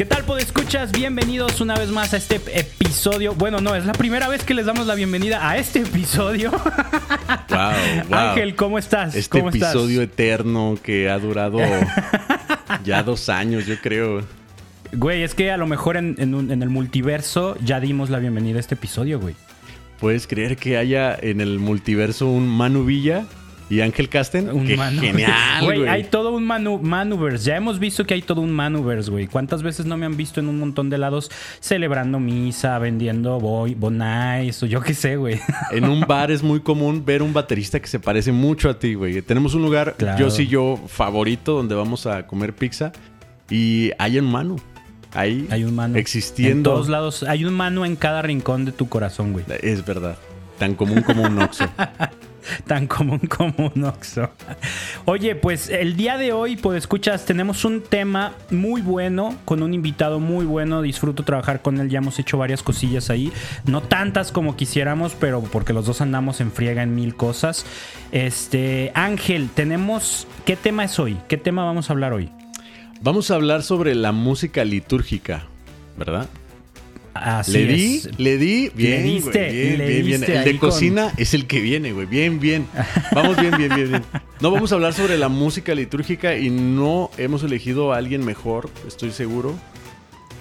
¿Qué tal, escuchas? Bienvenidos una vez más a este episodio. Bueno, no, es la primera vez que les damos la bienvenida a este episodio. Wow, wow. Ángel, ¿cómo estás? Este ¿Cómo episodio eterno que ha durado ya dos años, yo creo. Güey, es que a lo mejor en, en el multiverso ya dimos la bienvenida a este episodio, güey. ¿Puedes creer que haya en el multiverso un Manu Villa y Ángel Casten. Un genial, güey. Hay todo un manu manuverse. Ya hemos visto que hay todo un manuverse, güey. ¿Cuántas veces no me han visto en un montón de lados celebrando misa, vendiendo boy, bonais o yo qué sé, güey? En un bar es muy común ver un baterista que se parece mucho a ti, güey. Tenemos un lugar, yo sí yo, favorito, donde vamos a comer pizza y hay un mano. Ahí hay un mano. Existiendo. En todos lados. Hay un mano en cada rincón de tu corazón, güey. Es verdad. Tan común como un oxo. tan común como un Oxxo. Oye, pues el día de hoy, pues escuchas, tenemos un tema muy bueno, con un invitado muy bueno. Disfruto trabajar con él, ya hemos hecho varias cosillas ahí. No tantas como quisiéramos, pero porque los dos andamos en friega en mil cosas. Este, Ángel, tenemos. ¿Qué tema es hoy? ¿Qué tema vamos a hablar hoy? Vamos a hablar sobre la música litúrgica, ¿verdad? Así le di, le di, bien, le diste, bien, bien, El de cocina es el que viene, güey, bien, bien. Vamos bien, bien, bien, bien. No vamos a hablar sobre la música litúrgica y no hemos elegido a alguien mejor, estoy seguro.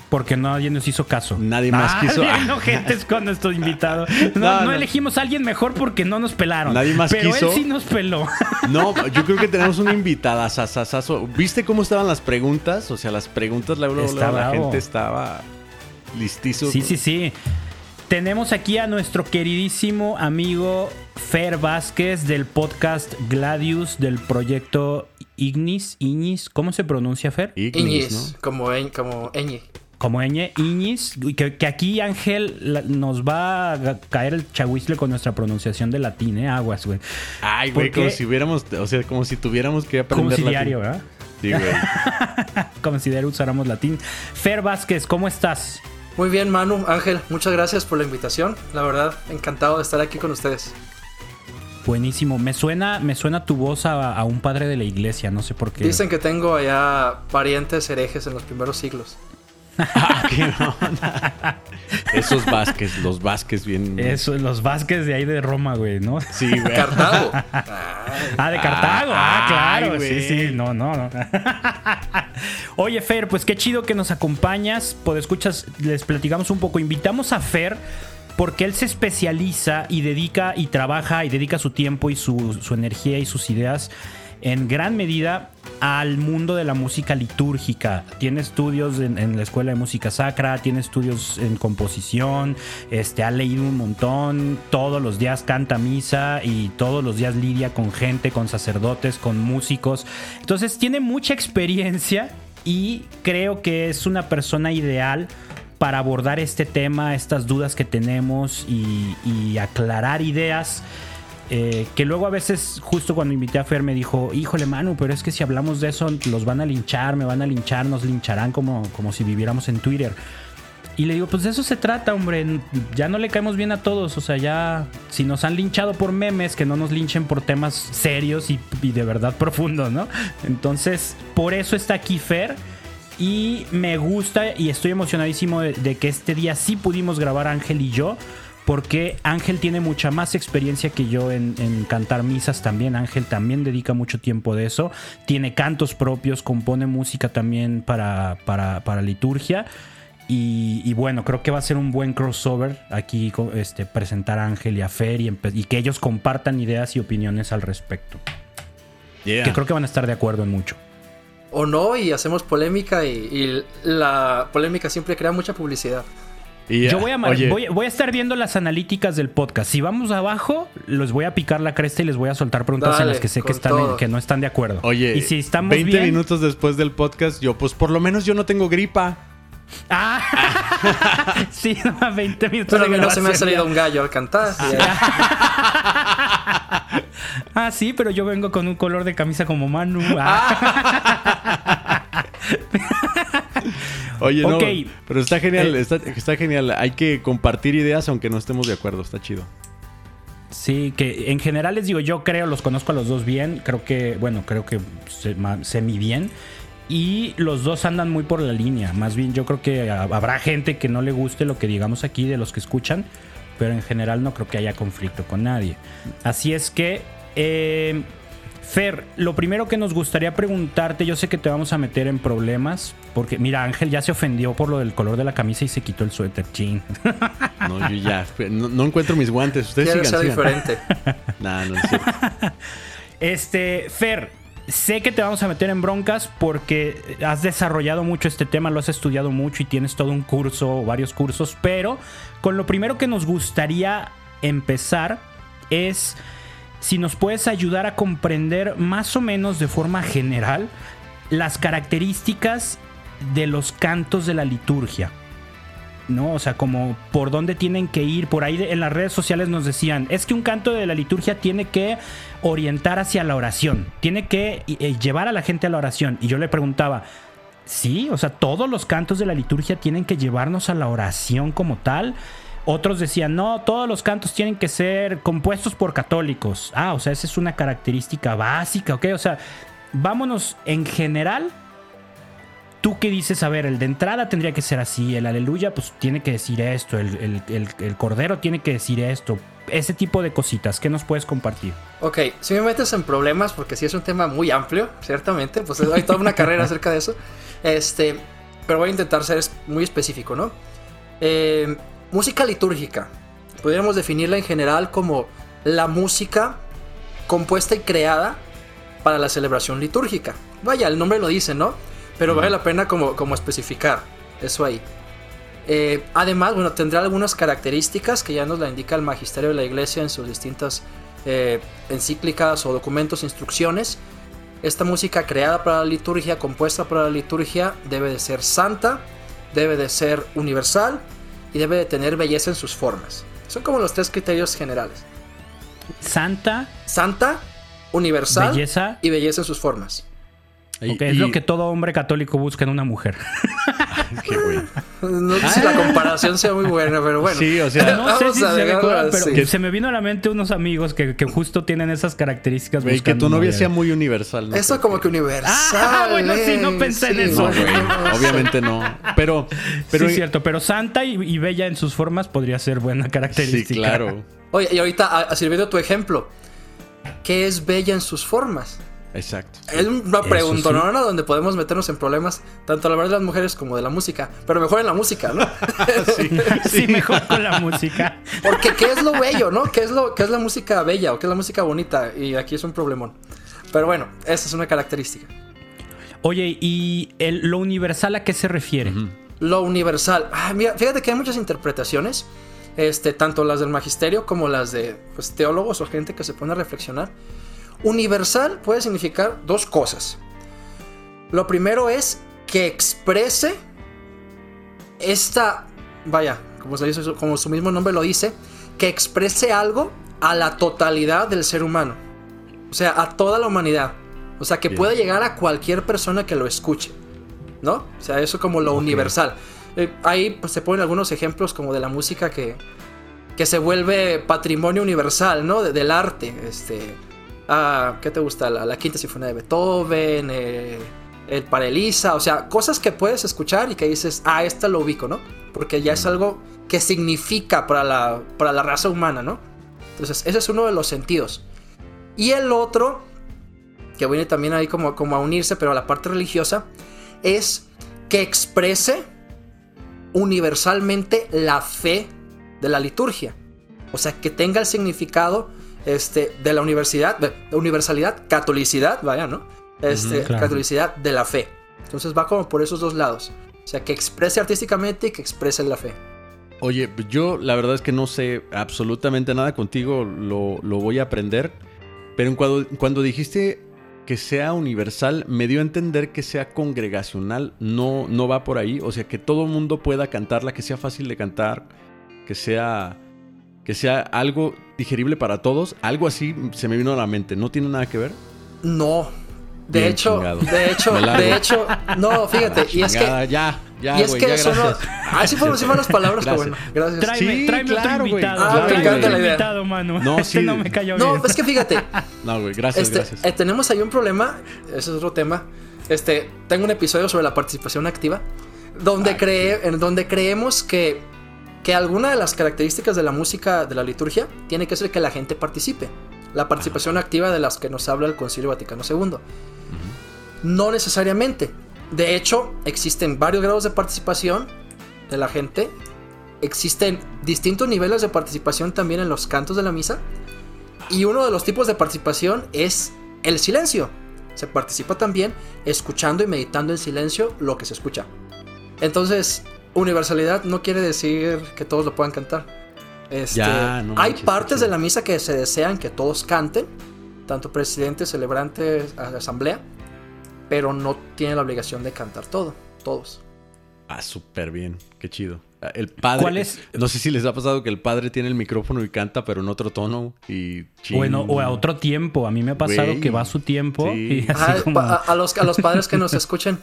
Porque nadie nos hizo caso. Nadie más ah, quiso. No, gente es con nuestro invitado. No, no, elegimos a alguien mejor porque no nos pelaron. Nadie más pero quiso. Él sí nos peló. No, yo creo que tenemos una invitada, sasasazo. ¿Viste cómo estaban las preguntas? O sea, las preguntas, la, la gente estaba Listizo. Sí, sí, sí. Tenemos aquí a nuestro queridísimo amigo Fer Vázquez del podcast Gladius del proyecto Ignis. Ignis, ¿cómo se pronuncia Fer? Ignis, como, como Ñ. Como Ñ, Ignis. Que, que aquí Ángel nos va a caer el chahuizle con nuestra pronunciación de latín, ¿eh? Aguas, güey. Ay, güey, como si hubiéramos, o sea, como si tuviéramos que aprender Como si diario, ¿verdad? Sí, güey. como si diario usáramos latín. Fer Vázquez, ¿cómo estás? Muy bien, Manu, Ángel, muchas gracias por la invitación. La verdad, encantado de estar aquí con ustedes. Buenísimo. Me suena, me suena tu voz a, un padre de la iglesia, no sé por qué. Dicen que tengo allá parientes herejes en los primeros siglos. Ah, Esos Vázquez, los Vázquez bien. Eso, los Vázquez de ahí de Roma, güey, ¿no? Sí, güey. Cartago. ah, de Cartago. Ah, claro. sí, sí. No, no, no. Oye, Fer, pues qué chido que nos acompañas. Por escuchas, les platicamos un poco. Invitamos a Fer porque él se especializa y dedica y trabaja y dedica su tiempo y su, su energía y sus ideas en gran medida al mundo de la música litúrgica. Tiene estudios en, la Escuela de Música Sacra, tiene estudios en composición, este, ha leído un montón, todos los días canta misa y todos los días lidia con gente, con sacerdotes, con músicos. Entonces tiene mucha experiencia y creo que es una persona ideal para abordar este tema, estas dudas que tenemos y, y aclarar ideas eh, que luego a veces, justo cuando invité a Fer, me dijo, híjole, Manu, pero es que si hablamos de eso, los van a linchar, me van a linchar, nos lincharán como, como si viviéramos en Twitter. Y le digo, pues de eso se trata, hombre. Ya no le caemos bien a todos. O sea, ya si nos han linchado por memes, que no nos linchen por temas serios y, de verdad profundos, ¿no? Entonces, por eso está aquí Fer. Y me gusta y estoy emocionadísimo de que este día sí pudimos grabar Ángel y yo porque Ángel tiene mucha más experiencia que yo en, cantar misas también. Ángel también dedica mucho tiempo de eso. Tiene cantos propios, compone música también para, para, liturgia. Y, bueno, creo que va a ser un buen crossover aquí este, presentar a Ángel y a Fer y, que ellos compartan ideas y opiniones al respecto. Que creo que van a estar de acuerdo en mucho. O no, y hacemos polémica y la polémica siempre crea mucha publicidad. Yo voy a, voy, a estar viendo las analíticas del podcast. Si vamos abajo, les voy a picar la cresta y les voy a soltar preguntas en las que sé que, están que no están de acuerdo. Oye, y si estamos 20 minutos después del podcast, yo, pues por lo menos yo no tengo gripa. Ah, sí, 20 minutos. Pero no se me ha salido un gallo al cantar. ah, sí, pero yo vengo con un color de camisa como Manu. Ah. Oye, no, pero está genial, eh, está, genial. Hay que compartir ideas aunque no estemos de acuerdo, está chido. Sí, que en general les digo, yo creo, los conozco a los dos bien, creo que, bueno, creo que semi bien. y los dos andan muy por la línea. Más bien yo creo que habrá gente que no le guste lo que digamos aquí de los que escuchan, pero en general no creo que haya conflicto con nadie. Así es que, eh, Fer, lo primero que nos gustaría preguntarte, yo sé que te vamos a meter en problemas, porque mira, Ángel ya se ofendió por lo del color de la camisa y se quitó el suéter, chin. No, yo ya, no, encuentro mis guantes, ustedes sigan, ser diferente. no, no es cierto. Este, Fer, Sé que te vamos a meter en broncas porque has desarrollado mucho este tema, lo has estudiado mucho y tienes todo un curso o varios cursos, pero con lo primero que nos gustaría empezar es si nos puedes ayudar a comprender más o menos de forma general las características de los cantos de la liturgia. ¿no? O sea, como por dónde tienen que ir. Por ahí en las redes sociales nos decían, es que un canto de la liturgia tiene que orientar hacia la oración, tiene que eh, llevar a la gente a la oración. Y yo le preguntaba, sí, o sea, todos los cantos de la liturgia tienen que llevarnos a la oración como tal. Otros decían, no, todos los cantos tienen que ser compuestos por católicos. Ah, o sea, esa es una característica básica, ¿ok? O sea, vámonos en general ¿Tú qué dices? A ver, el de entrada tendría que ser así, el aleluya pues tiene que decir esto, el, cordero tiene que decir esto, ese tipo de cositas, ¿qué nos puedes compartir? Ok, si me metes en problemas, porque sí es un tema muy amplio, ciertamente, pues hay toda una carrera acerca de eso, este, pero voy a intentar ser muy específico, ¿no? Eh, música litúrgica, podríamos definirla en general como la música compuesta y creada para la celebración litúrgica. Vaya, el nombre lo dice, ¿no? Pero vale la pena como, como especificar eso ahí. Eh, además, bueno, tendrá algunas características que ya nos la indica el magisterio de la iglesia en sus distintas eh, encíclicas o documentos, instrucciones. Esta música creada para la liturgia, compuesta para la liturgia, debe de ser santa, debe de ser universal y debe de tener belleza en sus formas. Son como los tres criterios generales. Santa. Santa, universal belleza. y belleza en sus formas es lo que todo hombre católico busca en una mujer. Qué bueno. No sé si la comparación sea muy buena, pero bueno. Sí, o sea, no sé si se pero se me vino a la mente unos amigos que, justo tienen esas características. Güey, que tu novia sea muy universal. ¿no? Eso como que universal. Ah, bueno, sí, no pensé en eso. obviamente no. Pero, pero sí, es cierto, pero santa y, bella en sus formas podría ser buena característica. Sí, claro. Oye, y ahorita, sirviendo tu ejemplo, ¿qué es bella en sus formas? Exacto. Es una pregunta, ¿no? Donde podemos meternos en problemas, tanto a la verdad de las mujeres como de la música. Pero mejor en la música, ¿no? sí, mejor con la música. Porque ¿qué es lo bello, no? ¿Qué es, lo, qué es la música bella o qué es la música bonita? Y aquí es un problemón. Pero bueno, esa es una característica. Oye, ¿y lo universal a qué se refiere? Lo universal. Ah, mira, fíjate que hay muchas interpretaciones. Este, tanto las del magisterio como las de pues, teólogos o gente que se pone a reflexionar. Universal puede significar dos cosas. Lo primero es que exprese esta, vaya, como, como su mismo nombre lo dice, que exprese algo a la totalidad del ser humano. O sea, a toda la humanidad. O sea, que pueda llegar a cualquier persona que lo escuche. ¿No? O sea, eso como lo universal. Eh, ahí pues, se ponen algunos ejemplos como de la música que, que se vuelve patrimonio universal, ¿no? del arte. Este, Ah, ¿qué te gusta? La, quinta sinfonía de Beethoven, eh, el Parelisa, o sea, cosas que puedes escuchar y que dices, ah, esta lo ubico, ¿no? Porque ya es algo que significa para la, para la raza humana, ¿no? Entonces, ese es uno de los sentidos. Y el otro, que viene también ahí como, como a unirse, pero a la parte religiosa, es que exprese universalmente la fe de la liturgia. O sea, que tenga el significado este, de la universidad, de universalidad, catolicidad, vaya, ¿no? Este, catolicidad de la fe. Entonces va como por esos dos lados. O sea, que exprese artísticamente y que exprese la fe. Oye, yo la verdad es que no sé absolutamente nada contigo, lo, voy a aprender. Pero cuando, cuando dijiste que sea universal, me dio a entender que sea congregacional, no, no va por ahí. O sea, que todo el mundo pueda cantarla, que sea fácil de cantar, que sea que sea algo digerible para todos, algo así se me vino a la mente. ¿No tiene nada que ver? No. De hecho, de hecho, de hecho, no, fíjate, y es que ya, ya, y es que ya, eso no, así fueron decir malas palabras, pero bueno, gracias. Tráeme, sí, tráeme claro, otro invitado. Ah, me encanta la idea. invitado, mano. No, este no me cayó no, bien. No, es que fíjate. no, güey, gracias, este, gracias. Eh, tenemos ahí un problema, ese es otro tema. Este, tengo un episodio sobre la participación activa, donde, cree, en donde creemos que, que alguna de las características de la música de la liturgia tiene que ser que la gente participe. La participación activa de las que nos habla el Concilio Vaticano II. No necesariamente. De hecho, existen varios grados de participación de la gente. Existen distintos niveles de participación también en los cantos de la misa. Y uno de los tipos de participación es el silencio. Se participa también escuchando y meditando en silencio lo que se escucha. Entonces, universalidad no quiere decir que todos lo puedan cantar. Este, hay partes de la misa que se desean que todos canten, tanto presidente, celebrante, asamblea, pero no tiene la obligación de cantar todo, todos. Ah, súper bien, qué chido. Ah, el padre. ¿Cuál es? No sé si les ha pasado que el padre tiene el micrófono y canta, pero en otro tono y. Bueno, o a otro tiempo. A mí me ha pasado que va a su tiempo y así a, los, a los padres que nos escuchen,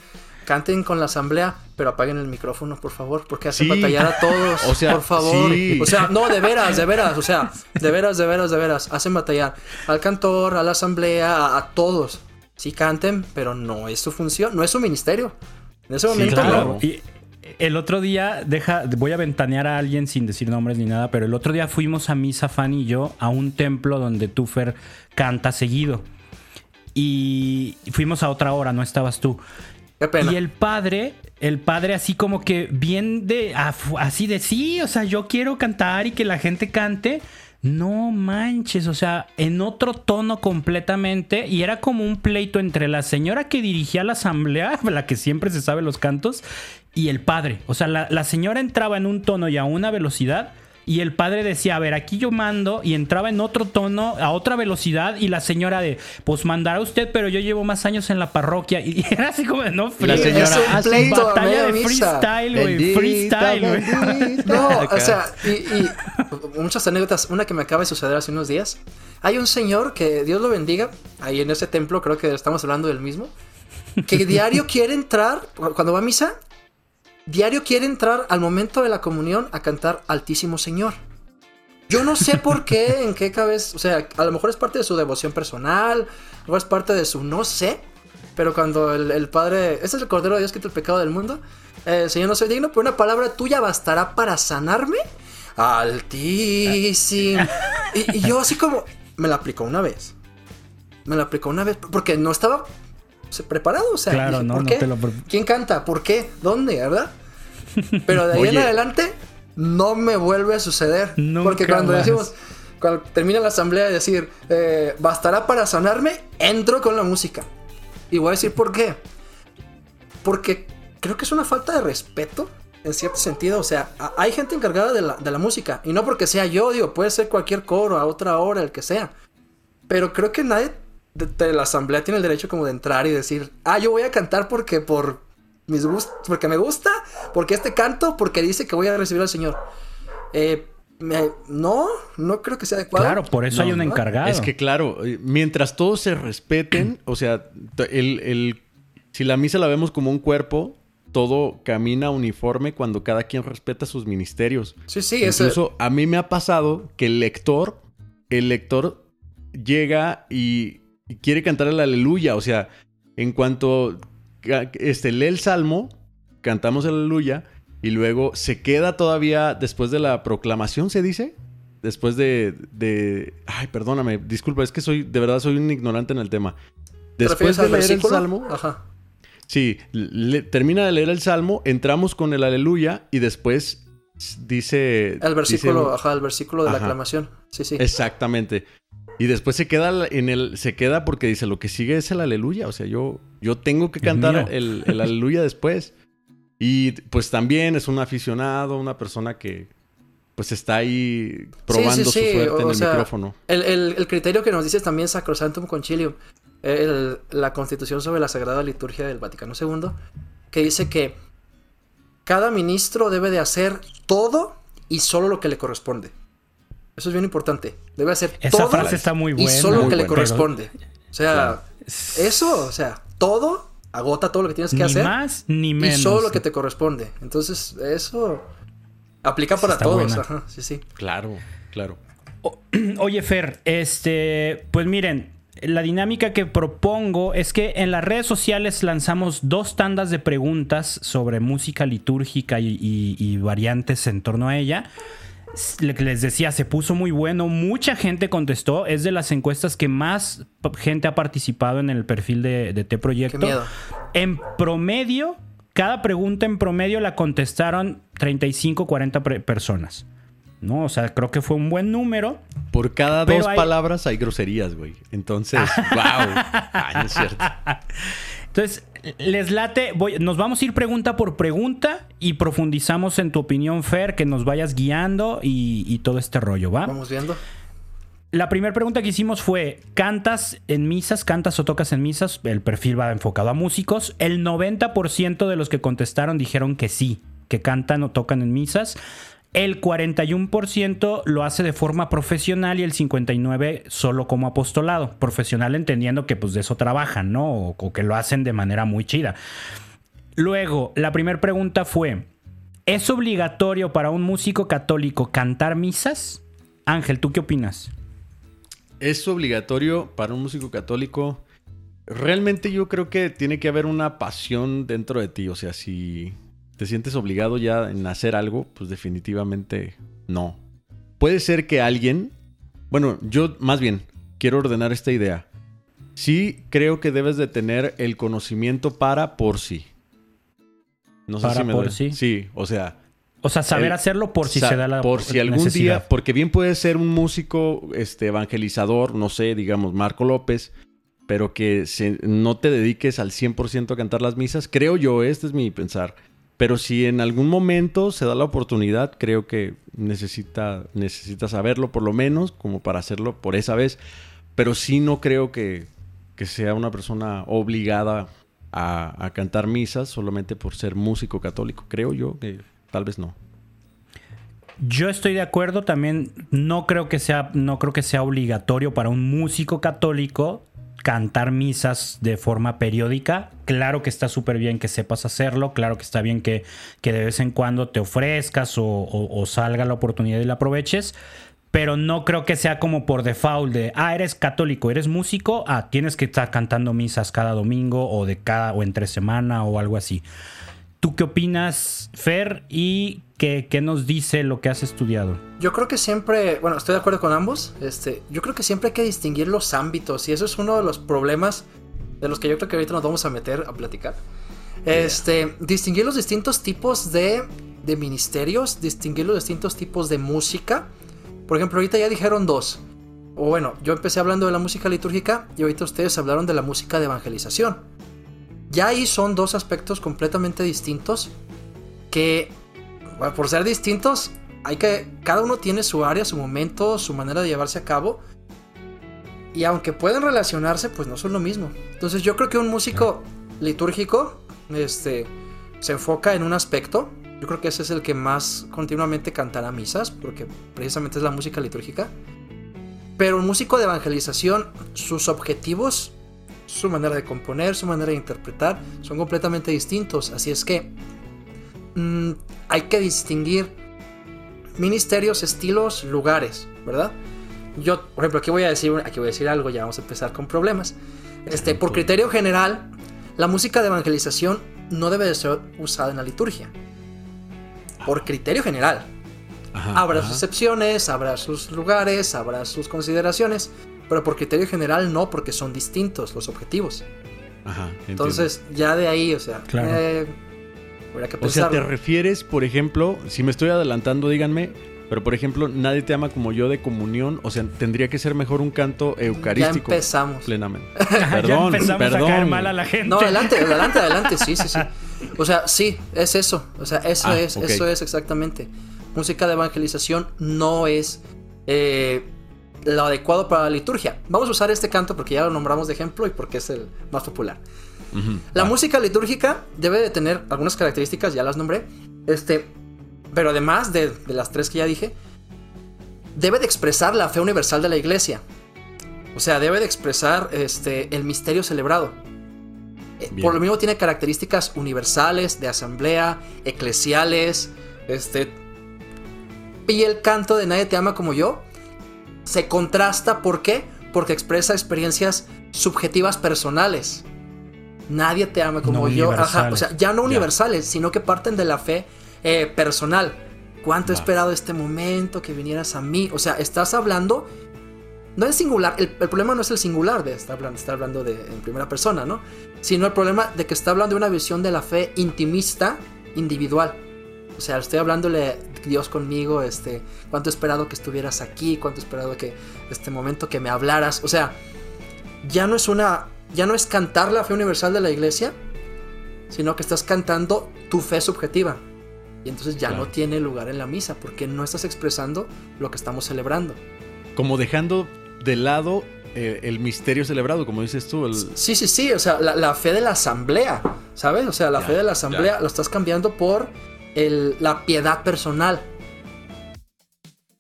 canten con la asamblea, pero apaguen el micrófono, por favor, porque hacen batallar a todos. O sea, por favor. O sea, no, de veras, de veras, o sea, de veras, de veras, de veras, hacen batallar al cantor, a la asamblea, a, todos. Sí canten, pero no es su función, no es su ministerio. En ese momento no el otro día, deja, voy a ventanear a alguien sin decir nombres ni nada, pero el otro día fuimos a misa, Fanny y yo, a un templo donde Tufer canta seguido. Y fuimos a otra hora, no estabas tú. Y el padre, el padre así como que bien de, así de sí, o sea, yo quiero cantar y que la gente cante. No manches, o sea, en otro tono completamente. Y era como un pleito entre la señora que dirigía la asamblea, la que siempre se sabe los cantos, y el padre. O sea, la, señora entraba en un tono y a una velocidad. Y el padre decía, a ver, aquí yo mando, y entraba en otro tono, a otra velocidad, y la señora de, pues mandará usted, pero yo llevo más años en la parroquia. Y era así como, no, la señora, hace batalla de freestyle, güey, freestyle, güey. No, o sea, y, y, muchas anécdotas. Una que me acaba de suceder hace unos días. Hay un señor que Dios lo bendiga, ahí en ese templo, creo que estamos hablando del mismo, que diario quiere entrar, cuando va a misa, diario quiere entrar al momento de la comunión a cantar Altísimo Señor. Yo no sé por qué, en qué cabeza, o sea, a lo mejor es parte de su devoción personal, o es parte de su no sé, pero cuando el, Padre, este es el Cordero de Dios que quita el pecado del mundo, el Señor no soy digno, pero una palabra tuya bastará para sanarme. Altísimo. Y, yo así como, me la aplicó una vez. Me la aplicó una vez, porque no estaba preparado, o sea, claro, no, ¿por qué? ¿Quién canta? ¿Por qué? ¿Dónde? ¿Verdad? Pero de ahí en adelante no me vuelve a suceder. porque cuando decimos, cuando termina la asamblea de decir, eh, bastará para sanarme, entro con la música. Y voy a decir por qué. Porque creo que es una falta de respeto, en cierto sentido. O sea, hay gente encargada de la, de la música. Y no porque sea yo, digo, puede ser cualquier coro, a otra hora, el que sea. Pero creo que nadie de, la asamblea tiene el derecho como de entrar y decir, ah, yo voy a cantar porque por mis gustos, porque me gusta, porque este canto, porque dice que voy a recibir al Señor. Eh, no, no creo que sea adecuado. Claro, por eso hay un encargado. Es que claro, eh, mientras todos se respeten, o sea, el, si la misa la vemos como un cuerpo, todo camina uniforme cuando cada quien respeta sus ministerios. Sí, sí, Incluso a mí me ha pasado que el lector, el lector llega y quiere cantar el aleluya. O sea, en cuanto este, lee el salmo, cantamos el aleluya y luego se queda todavía después de la proclamación, ¿se dice? Después de, de... Ay, perdóname, disculpa, es que soy, de verdad soy un ignorante en el tema. Después de leer el salmo... Ajá. Sí, termina de leer el salmo, entramos con el aleluya y después dice... El versículo, ajá, el versículo de la aclamación. Sí, sí. Exactamente. Y después se queda en el. Se queda porque dice lo que sigue es el aleluya. O sea, yo, yo tengo que cantar el, aleluya después. Y pues también es un aficionado, una persona que pues está ahí probando su suerte en el micrófono. El, criterio que nos dice también Sacrosantum Concilium, la constitución sobre la Sagrada Liturgia del Vaticano II, que dice que cada ministro debe de hacer todo y solo lo que le corresponde. Eso es bien importante. Debe hacer Esa todo frase está muy buena. Y solo lo que le corresponde. O sea, eso, o sea, todo, agota todo lo que tienes que hacer. Ni más ni menos. Y solo lo que te corresponde. Entonces, eso aplica para todos. sí, sí. Claro, claro. oye, Fer, este, pues miren, la dinámica que propongo es que en las redes sociales lanzamos dos tandas de preguntas sobre música litúrgica y, variantes en torno a ella. Les decía, se puso muy bueno, mucha gente contestó, es de las encuestas que más gente ha participado en el perfil de, de T Proyecto. En promedio, cada pregunta en promedio la contestaron 35, 40 personas. ¿no? O sea, creo que fue un buen número. Por cada dos palabras hay groserías, güey. Entonces, wow. Ay, es cierto. Entonces, les late, nos vamos a ir pregunta por pregunta y profundizamos en tu opinión, Fer, que nos vayas guiando y, y todo este rollo, ¿va? Vamos viendo. La primera pregunta que hicimos fue, ¿cantas en misas, cantas o tocas en misas? El perfil va enfocado a músicos. El 90% de los que contestaron dijeron que sí, que cantan o tocan en misas. El 41% lo hace de forma profesional y el 59% solo como apostolado. Profesional entendiendo que pues de eso trabajan, ¿no? O, que lo hacen de manera muy chida. Luego, la primera pregunta fue, ¿es obligatorio para un músico católico cantar misas? Ángel, ¿tú qué opinas? ¿Es obligatorio para un músico católico? Realmente yo creo que tiene que haber una pasión dentro de ti. O sea, si te sientes obligado ya en hacer algo, pues definitivamente no. Puede ser que alguien, bueno, yo más bien quiero ordenar esta idea. Sí creo que debes de tener el conocimiento para por sí. No sé si me por sí. Sí, o sea, o sea, saber hacerlo por si se da la Por si algún día, porque bien puede ser un músico este, evangelizador, no sé, digamos Marco López, pero que no te dediques al 100% a cantar las misas. Creo yo, este es mi pensar. Pero si en algún momento se da la oportunidad, creo que necesita, necesita saberlo por lo menos, como para hacerlo por esa vez. Pero sí no creo que, sea una persona obligada a, a, cantar misas solamente por ser músico católico. Creo yo que tal vez no. Yo estoy de acuerdo también. No creo que sea, no creo que sea obligatorio para un músico católico cantar misas de forma periódica. Claro que está súper bien que sepas hacerlo, claro que está bien que, que de vez en cuando te ofrezcas o, salga la oportunidad y la aproveches, pero no creo que sea como por default de, ah, eres católico, eres músico, ah, tienes que estar cantando misas cada domingo o de cada o entre semana o algo así. ¿Tú qué opinas, Fer? ¿Y qué, nos dice lo que has estudiado? Yo creo que siempre, bueno, estoy de acuerdo con ambos. Este, yo creo que siempre hay que distinguir los ámbitos y eso es uno de los problemas de los que yo creo que ahorita nos vamos a meter a platicar. Este, distinguir los distintos tipos de, de ministerios, distinguir los distintos tipos de música. Por ejemplo, ahorita ya dijeron dos. O bueno, yo empecé hablando de la música litúrgica y ahorita ustedes hablaron de la música de evangelización. Ya ahí son dos aspectos completamente distintos que, por ser distintos, hay que, cada uno tiene su área, su momento, su manera de llevarse a cabo. Y aunque pueden relacionarse, pues no son lo mismo. Entonces yo creo que un músico litúrgico este, se enfoca en un aspecto. Yo creo que ese es el que más continuamente cantará misas, porque precisamente es la música litúrgica. Pero un músico de evangelización, sus objetivos su manera de componer, su manera de interpretar, son completamente distintos. Así es que mm, hay que distinguir ministerios, estilos, lugares, ¿verdad? Yo, por ejemplo, aquí voy a decir, aquí voy a decir algo, ya vamos a empezar con problemas. Este, por criterio general, la música de evangelización no debe de ser usada en la liturgia. Por criterio general. habrá sus excepciones, habrá sus lugares, habrá sus consideraciones, pero por criterio general no, porque son distintos los objetivos. Ajá. Entonces, ya de ahí, o sea, claro. Eh, que O sea, te refieres, por ejemplo, si me estoy adelantando, díganme, pero por ejemplo, nadie te ama como yo de comunión, o sea, tendría que ser mejor un canto eucarístico. Ya empezamos. Plenamente. Perdón, ya empezamos perdón. a caer mal a la gente. No, adelante, adelante, adelante, sí, sí, sí. O sea, sí, es eso. O sea, eso ah, es, eso es exactamente. Música de evangelización no es eh, lo adecuado para la liturgia. Vamos a usar este canto porque ya lo nombramos de ejemplo y porque es el más popular. La música litúrgica debe de tener algunas características, ya las nombré. Este, pero además de, las tres que ya dije, debe de expresar la fe universal de la iglesia. O sea, debe de expresar este, el misterio celebrado. Eh, por lo mismo tiene características universales, de asamblea, eclesiales, este... Y el canto de Nadie te ama como yo se contrasta, ¿por qué? Porque expresa experiencias subjetivas personales. Nadie te ama como yo. Ajá, o sea, ya no universales, sino que parten de la fe eh, personal. ¿Cuánto he esperado este momento que vinieras a mí? O sea, estás hablando. No es singular, el, problema no es el singular de estar hablando, está hablando de, en primera persona, ¿no? Sino el problema de que está hablando de una visión de la fe intimista, individual. O sea, estoy hablándole Dios conmigo, este, cuánto he esperado que estuvieras aquí, cuánto he esperado que este momento que me hablaras. O sea, ya no es una ya no es cantar la fe universal de la iglesia, sino que estás cantando tu fe subjetiva. Y entonces ya no tiene lugar en la misa, porque no estás expresando lo que estamos celebrando. Como dejando de lado eh, el misterio celebrado, como dices tú. Sí, sí, sí, o sea, la, fe de la asamblea, ¿sabes? O sea, la fe de la asamblea lo estás cambiando por la piedad personal.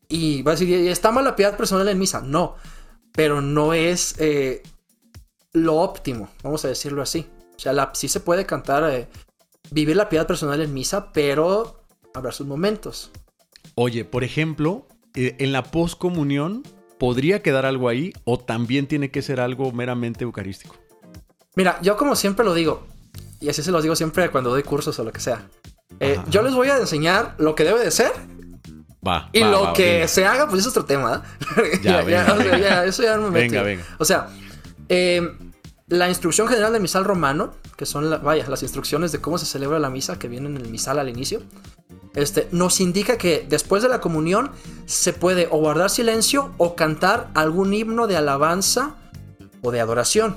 Y va a decir, ¿está mal la piedad personal en misa? No, pero no es eh, lo óptimo, vamos a decirlo así. O sea, la, sí se puede cantar, eh, vivir la piedad personal en misa, pero habrá sus momentos. Oye, por ejemplo, eh, en la poscomunión, ¿podría quedar algo ahí o también tiene que ser algo meramente eucarístico? Mira, yo como siempre lo digo, y así se los digo siempre cuando doy cursos o lo que sea. Eh, yo les voy a enseñar lo que debe de ser. Va, y lo que se haga, pues es otro tema. Ya, ya, eso ya no me Venga, venga. O sea, eh, la instrucción general del misal romano, que son vaya, las instrucciones de cómo se celebra la misa que vienen en el misal al inicio, este, nos indica que después de la comunión se puede o guardar silencio o cantar algún himno de alabanza o de adoración.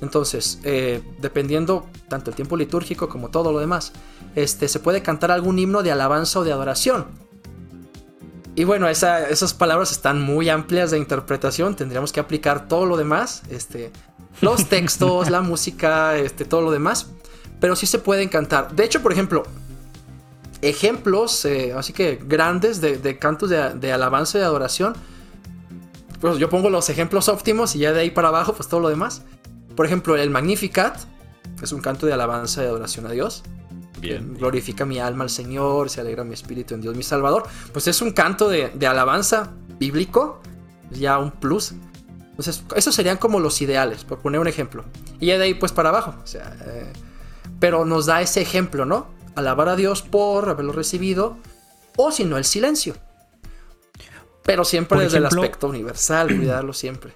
Entonces, eh, dependiendo tanto el tiempo litúrgico como todo lo demás, este, se puede cantar algún himno de alabanza o de adoración. Y bueno, esas palabras están muy amplias de interpretación. Tendríamos que aplicar todo lo demás. Este, los textos, la música, este, todo lo demás. Pero sí se pueden cantar. De hecho, por ejemplo, ejemplos, eh, así que grandes de, cantos de, alabanza y de adoración. Pues yo pongo los ejemplos óptimos y ya de ahí para abajo, pues todo lo demás. Por ejemplo, el Magnificat, que es un canto de alabanza y adoración a Dios. Glorifica mi alma al Señor, se alegra mi espíritu en Dios mi Salvador. Pues es un canto de, alabanza bíblico, ya un plus. Entonces, esos serían como los ideales, por poner un ejemplo. Y de ahí pues para abajo. O sea, eh, pero nos da ese ejemplo, ¿no? Alabar a Dios por haberlo recibido, o si no, el silencio. Pero siempre desde el aspecto universal, cuidarlo siempre.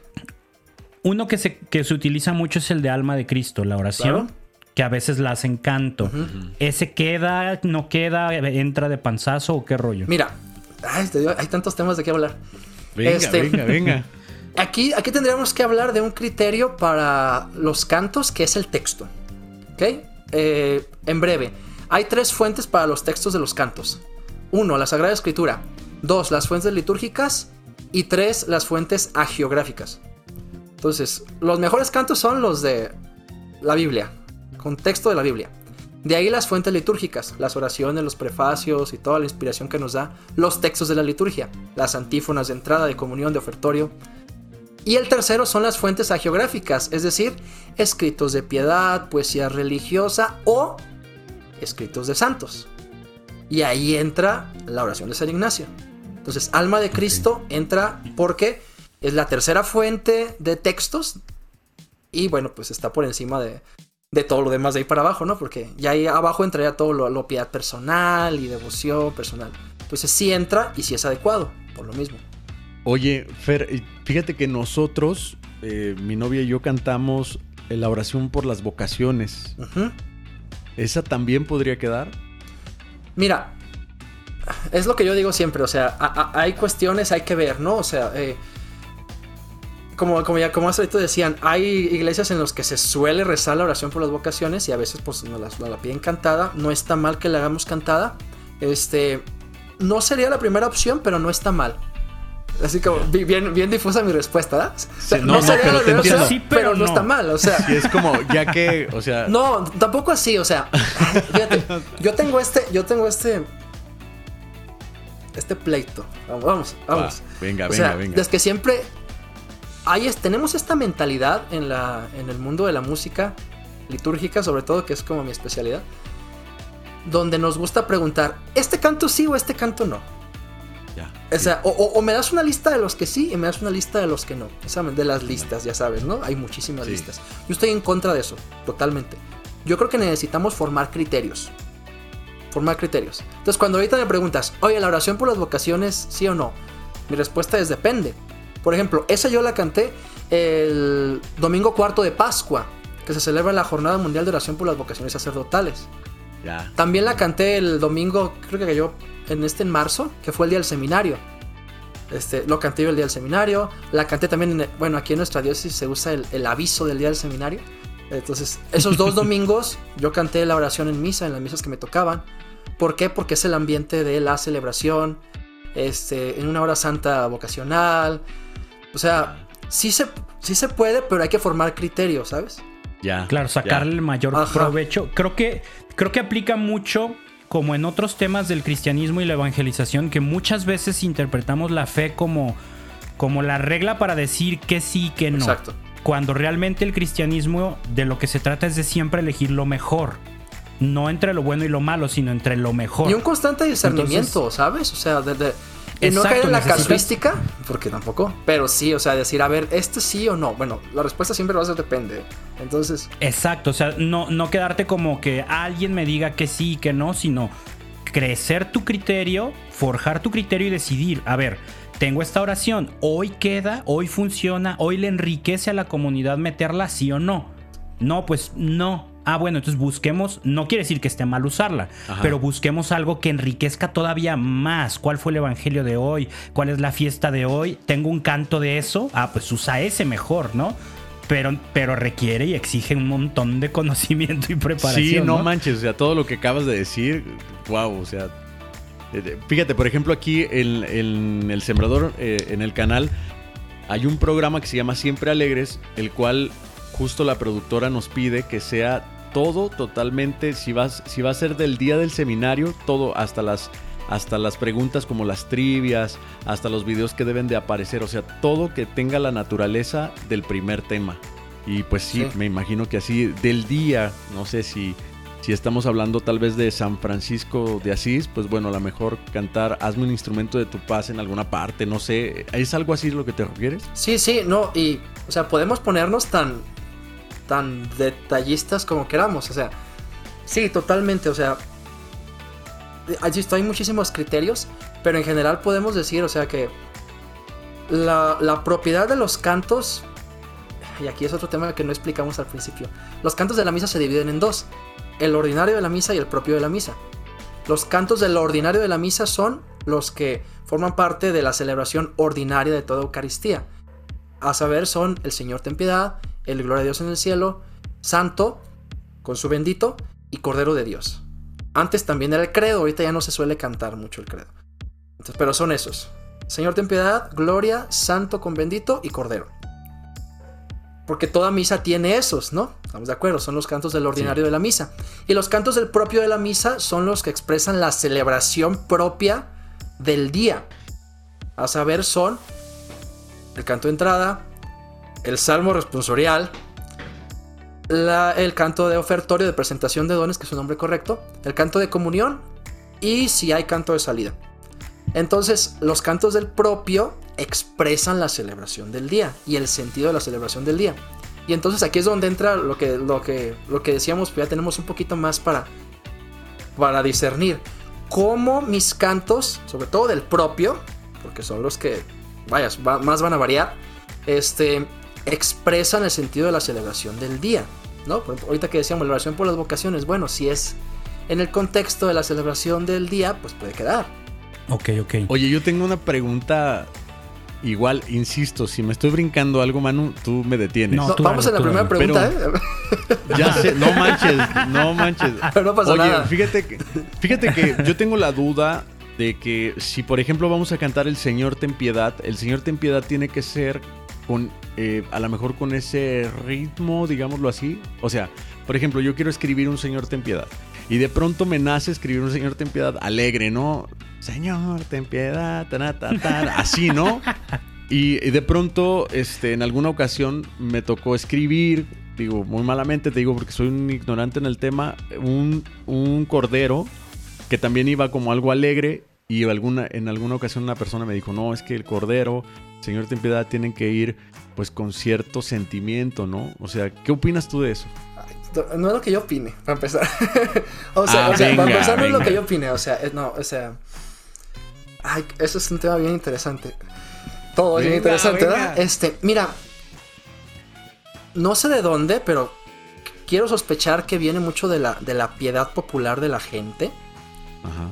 Uno que se, que se utiliza mucho es el de alma de Cristo, la oración que a veces la hacen canto. ¿Ese queda, no queda, entra de panzazo o qué rollo? Mira, hay tantos temas de qué hablar. Venga, este, venga, venga. Aquí, aquí tendríamos que hablar de un criterio para los cantos que es el texto. ¿Ok? Eh, en breve, hay tres fuentes para los textos de los cantos. Uno, la Sagrada Escritura. Dos, las fuentes litúrgicas. Y tres, las fuentes agiográficas. Entonces, los mejores cantos son los de la Biblia, contexto de la Biblia. De ahí las fuentes litúrgicas, las oraciones, los prefacios y toda la inspiración que nos da los textos de la liturgia, las antífonas de entrada, de comunión, de ofertorio. Y el tercero son las fuentes agiográficas, es decir, escritos de piedad, poesía religiosa o escritos de santos. Y ahí entra la oración de San Ignacio. Entonces, alma de Cristo entra porque es la tercera fuente de textos y bueno, pues está por encima de, de todo lo demás de ahí para abajo, ¿no? Porque ya ahí abajo entraría todo lo, lo piedad personal y devoción personal. Entonces sí entra y sí es adecuado, por lo mismo. Oye, Fer, fíjate que nosotros, eh, mi novia y yo cantamos la oración por las vocaciones. ¿Esa también podría quedar? Mira, es lo que yo digo siempre, o sea, hay cuestiones, hay que ver, ¿no? O sea, eh, como, como ya como hace ahorita decían, hay iglesias en las que se suele rezar la oración por las vocaciones y a veces pues nos la, la piden cantada. No está mal que la hagamos cantada. Este, no sería la primera opción, pero no está mal. Así como bien, bien difusa mi respuesta, no, sería pero la opción, sí, pero, no. está mal, o sea. es como, ya que, o sea. No, tampoco así, o sea. Fíjate, yo tengo este, yo tengo este. Este pleito. Vamos, vamos. venga, venga, venga. Es que siempre tenemos esta mentalidad en, la, en el mundo de la música litúrgica, sobre todo, que es como mi especialidad, donde nos gusta preguntar, ¿este canto sí o este canto no? o sea, o, me das una lista de los que sí y me das una lista de los que no. De las listas, ya sabes, ¿no? Hay muchísimas listas. Yo estoy en contra de eso, totalmente. Yo creo que necesitamos formar criterios. Formar criterios. Entonces, cuando ahorita me preguntas, oye, la oración por las vocaciones, sí o no, mi respuesta es depende. Por ejemplo, esa yo la canté el domingo cuarto de Pascua, que se celebra la Jornada Mundial de Oración por las Vocaciones Sacerdotales. Ya. También la canté el domingo, creo que cayó en este en marzo, que fue el día del seminario. Este, lo canté yo el día del seminario. La canté también, bueno, aquí en nuestra diócesis se usa el, aviso del día del seminario. Entonces, esos dos domingos yo canté la oración en misa, en las misas que me tocaban. ¿Por qué? Porque es el ambiente de la celebración, este, en una hora santa vocacional. O sea, sí se, sí se puede, pero hay que formar criterios, ¿sabes? Ya. Claro, sacarle el mayor provecho. Creo que, creo que aplica mucho como en otros temas del cristianismo y la evangelización, que muchas veces interpretamos la fe como, como la regla para decir que sí y que no. Exacto. Cuando realmente el cristianismo de lo que se trata es de siempre elegir lo mejor. No entre lo bueno y lo malo, sino entre lo mejor. Y un constante discernimiento, ¿sabes? O sea, de, y no caer en la casuística, porque tampoco, pero sí, o sea, decir, a ver, ¿este sí o no? Bueno, la respuesta siempre va a ser depende. Entonces. Exacto, o sea, no, no quedarte como que alguien me diga que sí y que no, sino crecer tu criterio, forjar tu criterio y decidir, a ver, tengo esta oración, hoy queda, hoy funciona, hoy le enriquece a la comunidad meterla sí o no. No, pues no, Ah, bueno, entonces busquemos, no quiere decir que esté mal usarla, pero busquemos algo que enriquezca todavía más. ¿Cuál fue el evangelio de hoy? ¿Cuál es la fiesta de hoy? ¿Tengo un canto de eso? Ah, pues usa ese mejor, ¿no? Pero, pero requiere y exige un montón de conocimiento y preparación. Sí, no, manches, o sea, todo lo que acabas de decir, wow, o sea, eh, fíjate, por ejemplo, aquí en, El Sembrador, eh, en el canal, hay un programa que se llama Siempre Alegres, el cual justo la productora nos pide que sea todo totalmente, si, vas, si va a ser del día del seminario, todo, hasta las, hasta las preguntas como las trivias, hasta los videos que deben de aparecer, o sea, todo que tenga la naturaleza del primer tema. Y pues sí, me imagino que así del día, no sé si, si estamos hablando tal vez de San Francisco de Asís, pues bueno, a lo mejor cantar Hazme un instrumento de tu paz en alguna parte, no sé, ¿es algo así lo que te refieres? Sí, sí, no, y, o sea, podemos ponernos tan, tan detallistas como queramos. O sea, sí, totalmente. O sea, hay muchísimos criterios, pero en general podemos decir, o sea, que la, la propiedad de los cantos, y aquí es otro tema que no explicamos al principio, los cantos de la misa se dividen en dos, el ordinario de la misa y el propio de la misa. Los cantos del ordinario de la misa son los que forman parte de la celebración ordinaria de toda Eucaristía. A saber, son el Señor ten piedad, el Gloria a Dios en el cielo, Santo, con su bendito, y Cordero de Dios. Antes también era el credo, ahorita ya no se suele cantar mucho el credo. pero son esos. Señor ten piedad, Gloria, Santo con bendito y Cordero. Porque toda misa tiene esos, ¿no? Estamos de acuerdo, son los cantos del ordinario de la misa. Y los cantos del propio de la misa son los que expresan la celebración propia del día. A saber, son el canto de entrada, el salmo responsorial, el canto de ofertorio de presentación de dones, que es su nombre correcto, el canto de comunión y si hay canto de salida. Entonces, los cantos del propio expresan la celebración del día y el sentido de la celebración del día. Y entonces aquí es donde entra lo que, lo que, lo que decíamos, pues ya tenemos un poquito más para, para discernir cómo mis cantos, sobre todo del propio, porque son los que, vaya, más van a variar, este, expresan el sentido de la celebración del día. ¿no? ahorita que decíamos la oración por las vocaciones, bueno, si es en el contexto de la celebración del día, pues puede quedar. Ok, ok. Oye, yo tengo una pregunta. Igual, insisto, si me estoy brincando algo, Manu, tú me detienes. No, vamos a la primera pregunta, ¿eh? Ya sé, no manches, no manches. no pasa Oye, nada. Fíjate que, fíjate que yo tengo la duda de que si, por ejemplo, vamos a cantar El Señor ten piedad, el Señor ten piedad tiene que ser con eh, a lo mejor con ese ritmo, digámoslo así. O sea, por ejemplo, yo quiero escribir un Señor ten piedad. Y de pronto me nace escribir un Señor ten piedad alegre, ¿no? Señor ten piedad, así, ¿no? Y, de pronto, este, en alguna ocasión me tocó escribir, digo, muy malamente te digo porque soy un ignorante en el tema, un, un cordero que también iba como algo alegre Y alguna, en alguna ocasión una persona me dijo, no, es que el Cordero, Señor, ten piedad, tienen que ir pues con cierto sentimiento, ¿no? O sea, ¿qué opinas tú de eso? No es lo que yo opine, para empezar. o sea, ah, para empezar no es lo que yo opine, o sea, no, o sea... Ay, eso es un tema bien interesante. Todo es bien interesante, ¿verdad? Este, mira, no sé de dónde, pero quiero sospechar que viene mucho de la, de la piedad popular de la gente. Ajá.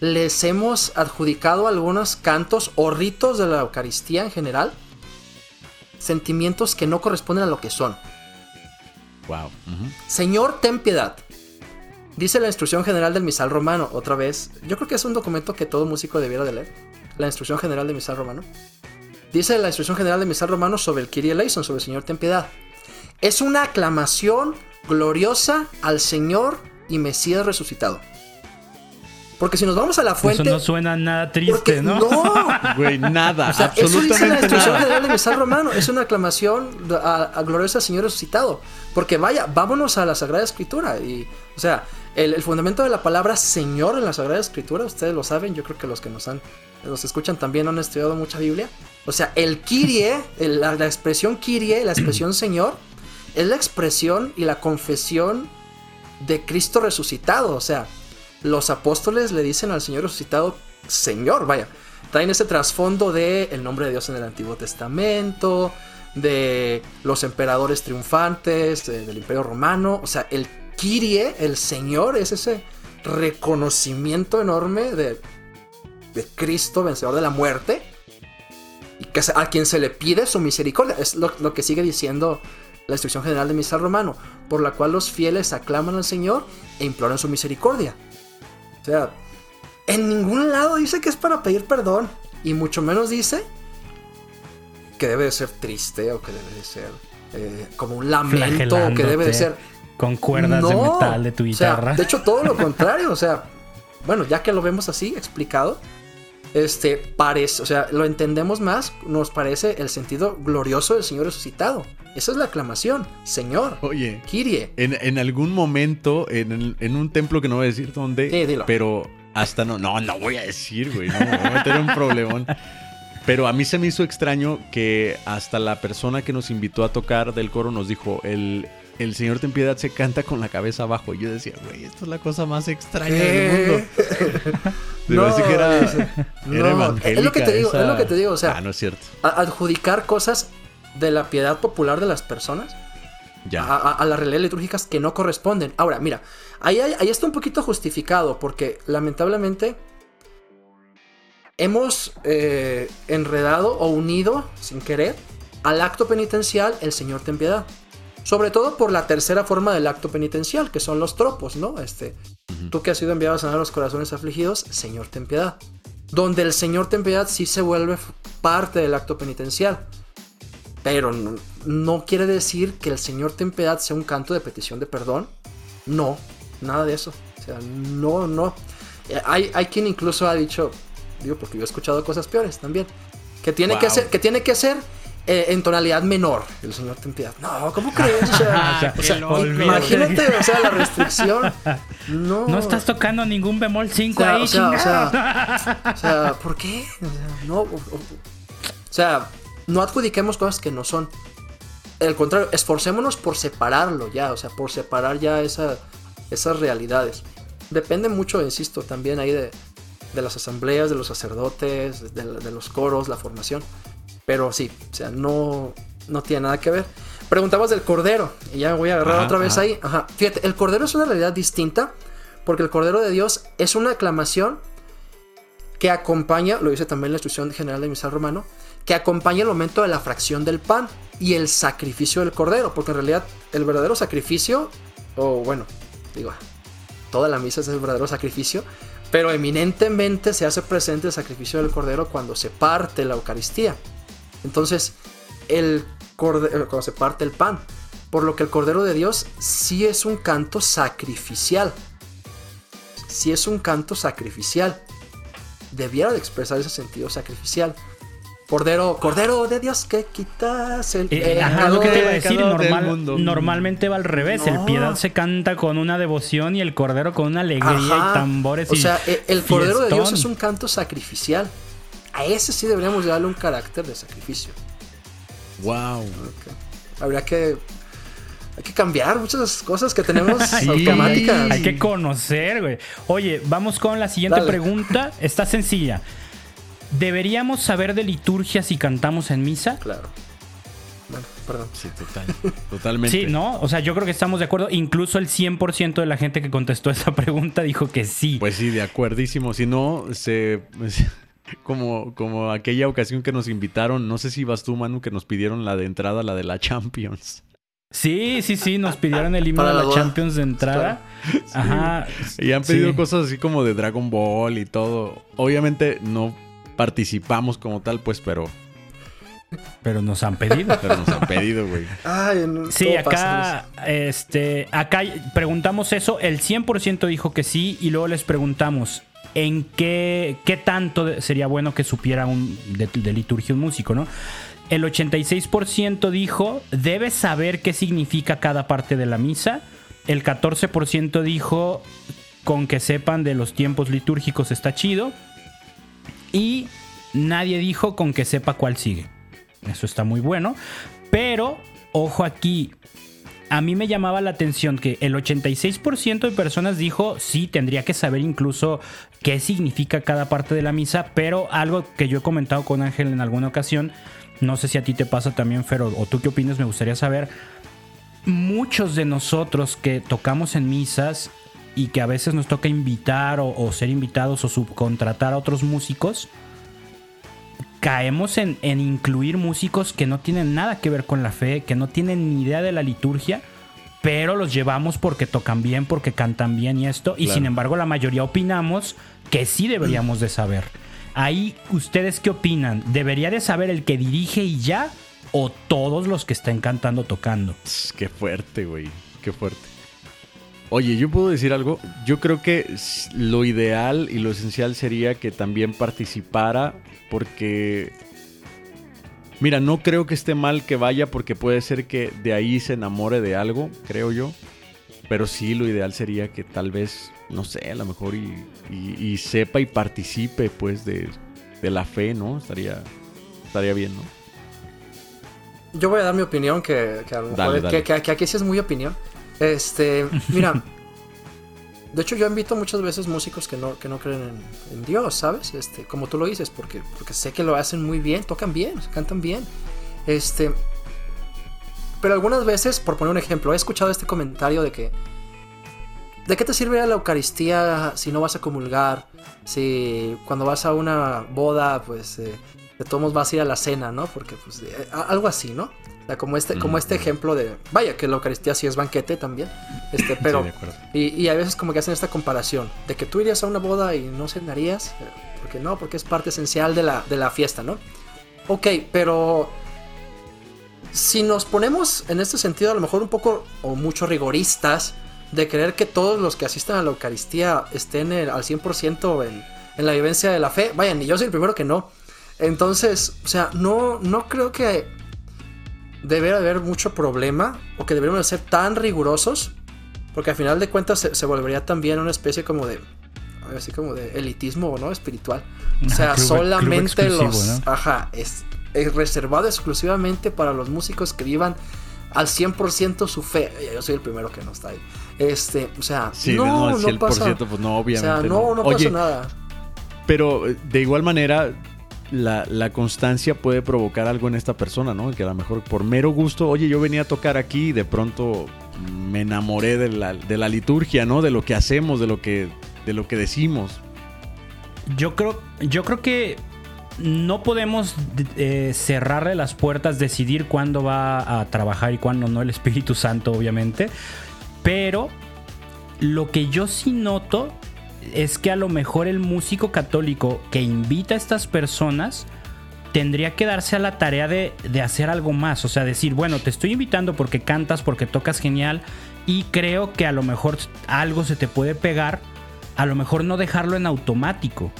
Les hemos adjudicado algunos cantos o ritos de la Eucaristía en general. Sentimientos que no corresponden a lo que son. Wow. Señor, ten piedad. Dice la instrucción general del misal romano, otra vez. Yo creo que es un documento que todo músico debiera de leer. La instrucción general del misal romano. Dice la instrucción general del misal romano sobre el Kyrie eleison, sobre el Señor ten piedad. Es una aclamación gloriosa al Señor y Mesías resucitado. Porque si nos vamos a la fuente. Eso no suena nada triste, ¿no? No, güey, nada. O eso dice la instrucción general misal romano. Es una aclamación a, gloriosa al Señor resucitado. Porque vaya, vámonos a la Sagrada Escritura. Y, o sea, el, fundamento de la palabra Señor en la Sagrada Escritura, ustedes lo saben, yo creo que los que nos han, los escuchan también han estudiado mucha Biblia. O sea, el Kirie, la, expresión Kirie, la expresión Señor, es la expresión y la confesión de Cristo resucitado. O sea, los apóstoles le dicen al Señor resucitado, Señor, vaya. Traen ese trasfondo de el nombre de Dios en el Antiguo Testamento, de los emperadores triunfantes, del Imperio Romano. O sea, el Kirie, el Señor, es ese reconocimiento enorme de, de Cristo, vencedor de la muerte, y que a quien se le pide su misericordia. Es lo, que sigue diciendo la instrucción general de Misal Romano, por la cual los fieles aclaman al Señor e imploran su misericordia. O sea, en ningún lado dice que es para pedir perdón, y mucho menos dice que debe de ser triste o que debe de ser eh, como un lamento o que debe de ser con cuerdas de metal de tu guitarra. de hecho, todo lo contrario. O sea, bueno, ya que lo vemos así explicado, este parece, o sea, lo entendemos más, nos parece el sentido glorioso del Señor resucitado. Esa es la aclamación, Señor. Oye, Kirie. En, algún momento, en, un templo que no voy a decir dónde, pero hasta no, no, no voy a decir, güey, no, me voy a meter un problemón. Pero a mí se me hizo extraño que hasta la persona que nos invitó a tocar del coro nos dijo, el, el Señor ten piedad se canta con la cabeza abajo. Y yo decía, güey, esto es la cosa más extraña del mundo. no, que era, Es lo que te digo, es lo que te digo. O sea, ah, no es cierto. adjudicar cosas de la piedad popular de las personas ya. A, las realidades litúrgicas que no corresponden. Ahora, mira, ahí, ahí está un poquito justificado porque lamentablemente hemos eh, enredado o unido sin querer al acto penitencial el Señor ten piedad. Sobre todo por la tercera forma del acto penitencial, que son los tropos, ¿no? Este, tú que has sido enviado a sanar los corazones afligidos, Señor, ten piedad. Donde el Señor ten piedad sí se vuelve parte del acto penitencial. Pero no, quiere decir que el Señor ten piedad sea un canto de petición de perdón. No, nada de eso. O sea, no, no. Eh, hay, hay quien incluso ha dicho, digo, porque yo he escuchado cosas peores también, que tiene, que, ser, que, tiene que ser eh, en tonalidad menor. El señor piedad. No, ¿cómo crees? O sea, imagínate, o sea, la restricción. No. No estás tocando ningún bemol 5 ahí, o sea, o sea, o sea, ¿por qué? no. O, sea, no adjudiquemos cosas que no son. Al contrario, esforcémonos por separarlo ya, o sea, por separar ya esa, esas realidades. Depende mucho, insisto, también ahí de, de las asambleas, de los sacerdotes, de, de los coros, la formación. Pero sí, o sea, no, no tiene nada que ver. Preguntabas del cordero, y ya me voy a agarrar otra vez ahí. Ajá. Fíjate, el cordero es una realidad distinta, porque el cordero de Dios es una aclamación que acompaña, lo dice también la instrucción general de misal romano, que acompaña el momento de la fracción del pan y el sacrificio del cordero, porque en realidad el verdadero sacrificio, o bueno, digo, toda la misa es el verdadero sacrificio, pero eminentemente se hace presente el sacrificio del cordero cuando se parte la Eucaristía. Entonces, el cordero, cuando se parte el pan, por lo que el Cordero de Dios sí es un canto sacrificial. Sí es un canto sacrificial. Debiera de expresar ese sentido sacrificial. Cordero, Cordero de Dios que quitas el eh, ajá, lo que te iba a decir, normalmente va al revés, el piedad se canta con una devoción y el Cordero con una alegría y tambores. O sea, el, Cordero de Dios es un canto sacrificial. A ese sí deberíamos darle un carácter de sacrificio. Wow. Habría que hay que cambiar muchas cosas que tenemos automáticas. Hay que conocer, güey. Oye, vamos con la siguiente pregunta. Está sencilla. ¿Deberíamos saber de liturgia si cantamos en misa? Claro. Bueno, perdón. Sí, total. Totalmente. Sí, ¿no? O sea, yo creo que estamos de acuerdo. Incluso el 100% de la gente que contestó esa pregunta dijo que sí. Pues sí, de acuerdísimo. Si no, se... Como, como aquella ocasión que nos invitaron, no sé si vas tú, Manu, que nos pidieron la de entrada, la de la Champions. Sí, sí, sí, nos pidieron el himno de la, Champions de entrada. Ajá. Y han pedido cosas así como de Dragon Ball y todo. Obviamente no participamos como tal, pues, pero. Pero nos han pedido. Pero nos han pedido, güey. sí, acá, este, acá preguntamos eso. El 100% dijo que sí. Y luego les preguntamos en qué, qué tanto sería bueno que supiera un, de liturgia un músico, ¿no? El 86% dijo, debes saber qué significa cada parte de la misa. El 14% dijo, con que sepan de los tiempos litúrgicos está chido. Y nadie dijo con que sepa cuál sigue. Eso está muy bueno. Pero, ojo aquí, a mí me llamaba la atención que el 86% de personas dijo sí, tendría que saber incluso qué significa cada parte de la misa, pero algo que yo he comentado con Ángel en alguna ocasión no sé si a ti te pasa también, Fero, o tú qué opinas, me gustaría saber. Muchos de nosotros que tocamos en misas y que a veces nos toca invitar o, ser invitados o subcontratar a otros músicos, caemos en, incluir músicos que no tienen nada que ver con la fe, que no tienen ni idea de la liturgia, pero los llevamos porque tocan bien, porque cantan bien y esto, y sin embargo la mayoría opinamos que sí deberíamos de saber. Ahí, ¿ustedes qué opinan? ¿Debería de saber el que dirige y ya? ¿O todos los que están cantando tocando? Qué fuerte, güey. Qué fuerte. Oye, yo puedo decir algo. Yo creo que lo ideal y lo esencial sería que también participara porque... Mira, no creo que esté mal que vaya porque puede ser que de ahí se enamore de algo, creo yo. Pero sí, lo ideal sería que tal vez no sé, a lo mejor y, sepa y participe pues de, la fe, ¿no? Estaría, estaría bien, ¿no? Yo voy a dar mi opinión, que, que a lo mejor Que, aquí sí es muy opinión. Este, mira, de hecho yo invito muchas veces músicos que no, que no creen en, Dios, ¿sabes? Este, como tú lo dices, porque, porque sé que lo hacen muy bien, tocan bien, cantan bien. Este, pero algunas veces, por poner un ejemplo, he escuchado este comentario de que ¿De qué te sirve la Eucaristía si no vas a comulgar? Si cuando vas a una boda, pues eh, de todos vas a ir a la cena, ¿no? Porque pues eh, algo así, ¿no? Sea, como este, como este ejemplo de, vaya, que la Eucaristía sí es banquete también, este, pero, y, y, a veces como que hacen esta comparación, de que tú irías a una boda y no cenarías, porque no, porque es parte esencial de la, de la fiesta, ¿no? Ok, pero si nos ponemos en este sentido a lo mejor un poco o mucho rigoristas, de creer que todos los que asistan a la Eucaristía estén al 100% en, en la vivencia de la fe. Vayan, y yo soy el primero que no. Entonces, o sea, no, no creo que debe haber mucho problema o que deberíamos ser tan rigurosos, porque al final de cuentas se, volvería también una especie como de, así como de elitismo, ¿no? Espiritual. O sea, solamente los, ajá, es, es reservado exclusivamente para los músicos que vivan al 100% su fe. Yo soy el primero que no está ahí. Este, o sea, no, no, no pasa. pues no, obviamente. O sea, no, no, pasa nada. Pero eh, de igual manera, la, constancia puede provocar algo en esta persona, ¿no? Que a lo mejor por mero gusto, oye, yo venía a tocar aquí y de pronto me enamoré de la, de la liturgia, ¿no? De lo que hacemos, de lo que, de lo que decimos. Yo creo, yo creo que no podemos eh, cerrarle las puertas, decidir cuándo va a trabajar y cuándo no el Espíritu Santo, obviamente. Pero lo que yo sí noto es que a lo mejor el músico católico que invita a estas personas tendría que darse a la tarea de, de, hacer algo más. O sea, decir, bueno, te estoy invitando porque cantas, porque tocas genial y creo que a lo mejor algo se te puede pegar. A lo mejor no dejarlo en automático.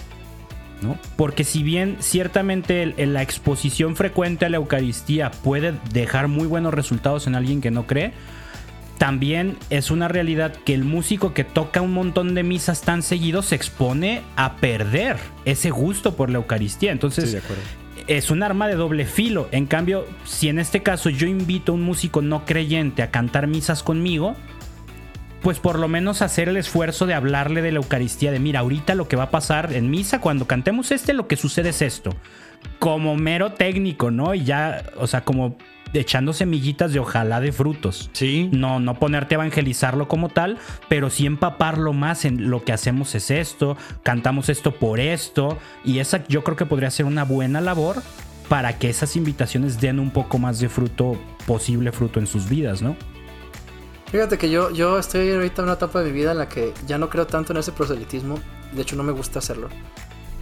¿no? Porque si bien ciertamente la exposición frecuente a la Eucaristía puede dejar muy buenos resultados en alguien que no cree, también es una realidad que el músico que toca un montón de misas tan seguido se expone a perder ese gusto por la Eucaristía. Entonces, es un arma de doble filo. En cambio, si en este caso yo invito a un músico no creyente a cantar misas conmigo, pues por lo menos hacer el esfuerzo de hablarle de la Eucaristía, de mira, ahorita lo que va a pasar en misa, cuando cantemos este, lo que sucede es esto. Como mero técnico, ¿no? Y ya, o sea, como echando semillitas de ojalá de frutos. Sí. No, no ponerte a evangelizarlo como tal, pero sí empaparlo más en lo que hacemos es esto, cantamos esto por esto, y esa yo creo que podría ser una buena labor para que esas invitaciones den un poco más de fruto, posible fruto en sus vidas, ¿no? Fíjate que yo, yo estoy ahorita en una etapa de mi vida en la que ya no creo tanto en ese proselitismo, de hecho no me gusta hacerlo,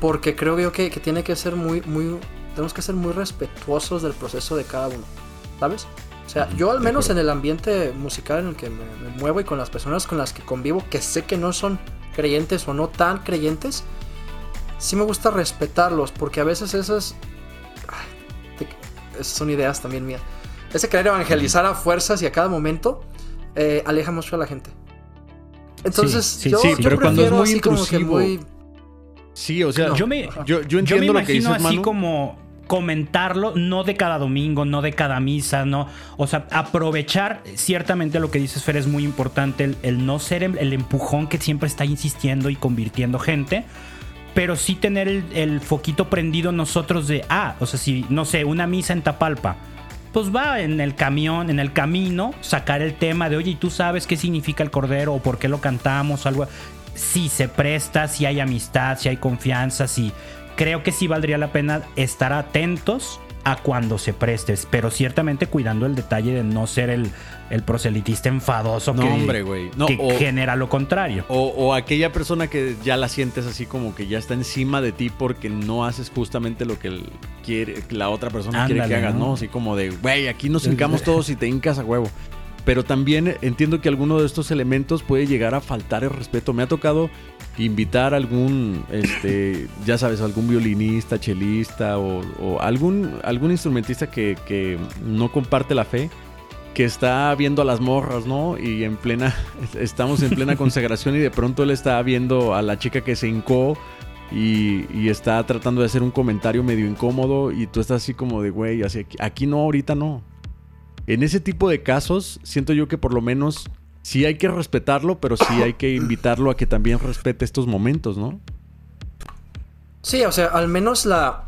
porque creo yo que, que tiene que ser muy, muy, tenemos que ser muy respetuosos del proceso de cada uno. ¿Sabes? O sea, yo al menos en el ambiente musical en el que me, muevo y con las personas con las que convivo, que sé que no son creyentes o no tan creyentes, sí me gusta respetarlos, porque a veces esas, esas son ideas también mías. Ese querer evangelizar a fuerzas y a cada momento eh, aleja mucho a la gente. Entonces, sí, yo, pero cuando es muy intrusivo. Sí, o sea, yo me, yo, entiendo lo que dices, así como comentarlo, no de cada domingo, no de cada misa, no. O sea, aprovechar, ciertamente lo que dices, Fer, es muy importante, el, no ser el, empujón que siempre está insistiendo y convirtiendo gente, pero sí tener el, foquito prendido nosotros de, ah, o sea, si, no sé, una misa en Tapalpa. Pues va en el camión, en el camino, sacar el tema de, oye, ¿y tú sabes qué significa el cordero o por qué lo cantamos? Algo. Si se presta, si hay amistad, si hay confianza, si, creo que sí valdría la pena estar atentos a cuando se prestes, pero ciertamente cuidando el detalle de no ser el, el proselitista enfadoso que, hombre, que genera lo contrario. O, aquella persona que ya la sientes así como que ya está encima de ti porque no haces justamente lo que quiere, la otra persona quiere que hagas, ¿no? Así como de, güey, aquí nos hincamos todos y te hincas a huevo. Pero también entiendo que alguno de estos elementos puede llegar a faltar el respeto. Me ha tocado invitar a algún, este, ya sabes, algún violinista, chelista o, algún, algún instrumentista que, que, no comparte la fe, que está viendo a las morras, ¿no? Y en plena, estamos en plena consagración y de pronto él está viendo a la chica que se hincó y, y, está tratando de hacer un comentario medio incómodo y tú estás así como de, güey, así, aquí, aquí no, ahorita no. En ese tipo de casos, siento yo que por lo menos sí hay que respetarlo, pero sí hay que invitarlo a que también respete estos momentos, ¿no? Sí, o sea, al menos la,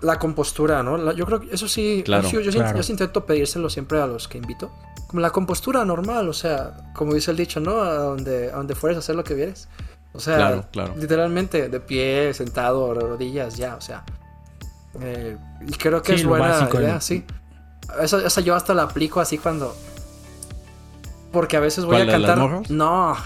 la compostura, ¿no? yo creo que eso sí, claro, yo, sí intento pedírselo siempre a los que invito. Como la compostura normal, o sea, como dice el dicho, ¿no? A donde, a donde fueres a hacer lo que vieres. O sea, literalmente de pie, sentado, rodillas, ya, o sea. Eh, y creo que es buena idea, sí. Esa, esa yo hasta la aplico así cuando porque a veces voy a cantar. no.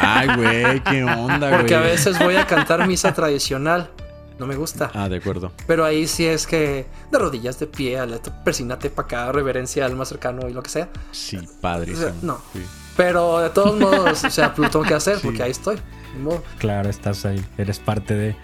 Ay, güey, qué onda, güey. Porque a veces voy a cantar misa tradicional. No me gusta. Ah, de acuerdo. Pero ahí sí es que de rodillas, de pie, persínate para acá, reverencia al más cercano y lo que sea. Sí, padre. no. Pero de todos modos, o sea, pues, tengo que hacer porque ahí estoy. Claro, estás ahí. Eres parte de.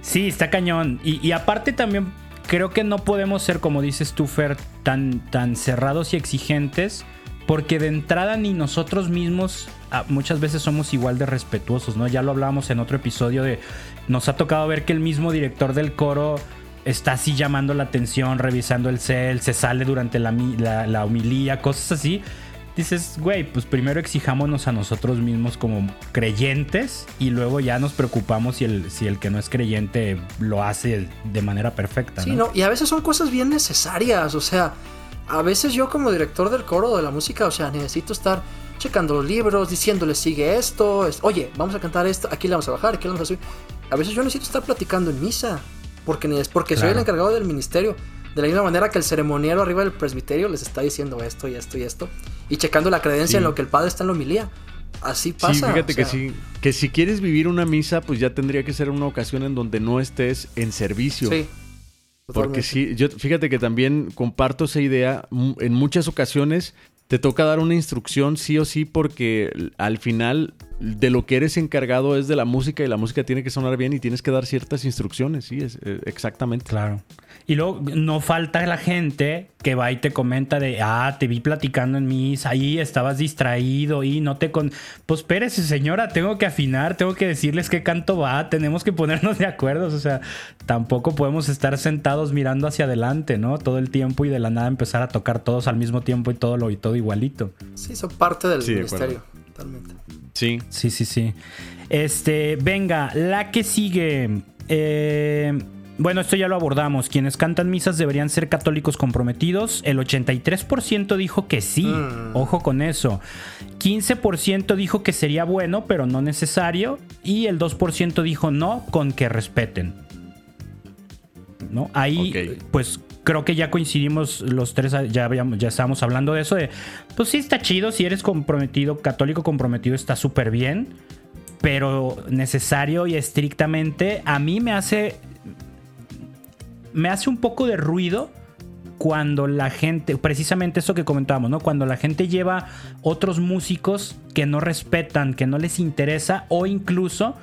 Sí, está cañón. Y, y, aparte también creo que no podemos ser, como dices tú, Fer, tan, tan cerrados y exigentes porque de entrada ni nosotros mismos ah, muchas veces somos igual de respetuosos, ¿no? Ya lo hablábamos en otro episodio de... Nos ha tocado ver que el mismo director del coro está así llamando la atención, revisando el cel, se sale durante la, la, homilía, cosas así. Dices, güey, pues primero exijámonos a nosotros mismos como creyentes y luego ya nos preocupamos si el, si el que no es creyente lo hace de manera perfecta. Sí, no, y a veces son cosas bien necesarias, o sea, a veces yo como director del coro de la música, o sea, necesito estar checando los libros, diciéndole sigue esto, oye, vamos a cantar esto, aquí le vamos a bajar, aquí le vamos a subir. A veces yo necesito estar platicando en misa, porque, porque soy el encargado del ministerio. De la misma manera que el ceremoniero arriba del presbiterio les está diciendo esto y esto y esto, y checando la creencia en lo que el padre está en la homilía. Así pasa. Sí, fíjate que sí. Que si quieres vivir una misa, pues ya tendría que ser una ocasión en donde no estés en servicio. Sí. Porque sí, yo fíjate que también comparto esa idea. En muchas ocasiones te toca dar una instrucción sí o sí porque al final de lo que eres encargado es de la música y la música tiene que sonar bien y tienes que dar ciertas instrucciones, sí, es, eh, exactamente. Claro. Y luego no falta la gente que va y te comenta de, ah, te vi platicando en mis, ahí estabas distraído y no te con... Pues espérese señora, tengo que afinar, tengo que decirles qué canto va, tenemos que ponernos de acuerdo, o sea, tampoco podemos estar sentados mirando hacia adelante, ¿no? Todo el tiempo y de la nada empezar a tocar todos al mismo tiempo y todo lo y todo igualito. Sí, son parte del ministerio, totalmente. Sí. Sí, sí, sí. Este, venga, la que sigue. Eh, bueno, esto ya lo abordamos. Quienes cantan misas deberían ser católicos comprometidos. El 83% dijo que sí. Mm. Ojo con eso. 15% dijo que sería bueno, pero no necesario. Y el 2% dijo no, con que respeten. ¿No? Ahí, pues creo que ya coincidimos los tres, ya, estábamos hablando de eso. Pues sí, está chido. Si eres comprometido, católico comprometido, está súper bien. Pero necesario y estrictamente, a mí me hace me hace un poco de ruido cuando la gente, precisamente eso que comentábamos, ¿no? Cuando la gente lleva otros músicos que no respetan, que no les interesa o incluso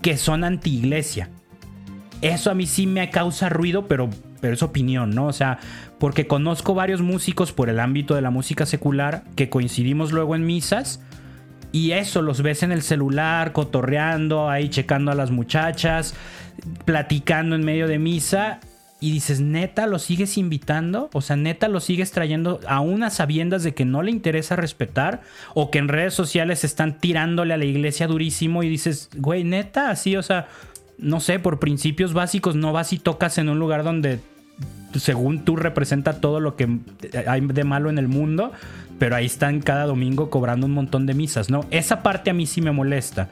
que son anti-iglesia. Eso a mí sí me causa ruido, pero, pero es opinión, ¿no? O sea, porque conozco varios músicos por el ámbito de la música secular que coincidimos luego en misas y eso los ves en el celular, cotorreando, ahí checando a las muchachas, platicando en medio de misa y dices, neta, lo sigues invitando, o sea, neta, lo sigues trayendo a unas sabiendas de que no le interesa respetar, o que en redes sociales están tirándole a la iglesia durísimo y dices, güey, neta, así, o sea, no sé, por principios básicos no vas y tocas en un lugar donde, según tú, representa todo lo que hay de malo en el mundo, pero ahí están cada domingo cobrando un montón de misas, ¿no? Esa parte a mí sí me molesta,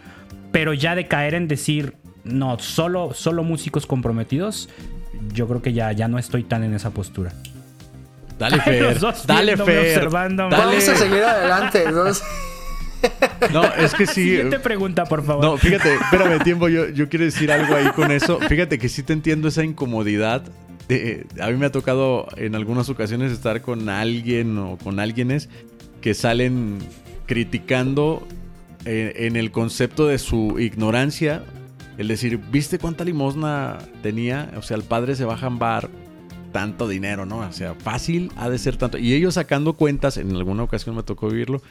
pero ya de caer en decir, no, solo, solo músicos comprometidos, yo creo que ya, ya no estoy tan en esa postura. Dale, Fer. Dale, Fer. Vamos a seguir adelante. ¿no? es que sí. Siguiente pregunta, por favor. No, fíjate, espérame tiempo, yo, yo quiero decir algo ahí con eso. Fíjate que sí te entiendo esa incomodidad. A mí me ha tocado en algunas ocasiones estar con alguien o con alguienes que salen criticando eh, en el concepto de su ignorancia el decir, ¿viste cuánta limosna tenía? O sea, el padre se va a jambar tanto dinero, ¿no? O sea, fácil ha de ser tanto. Y ellos sacando cuentas, en alguna ocasión me tocó vivirlo.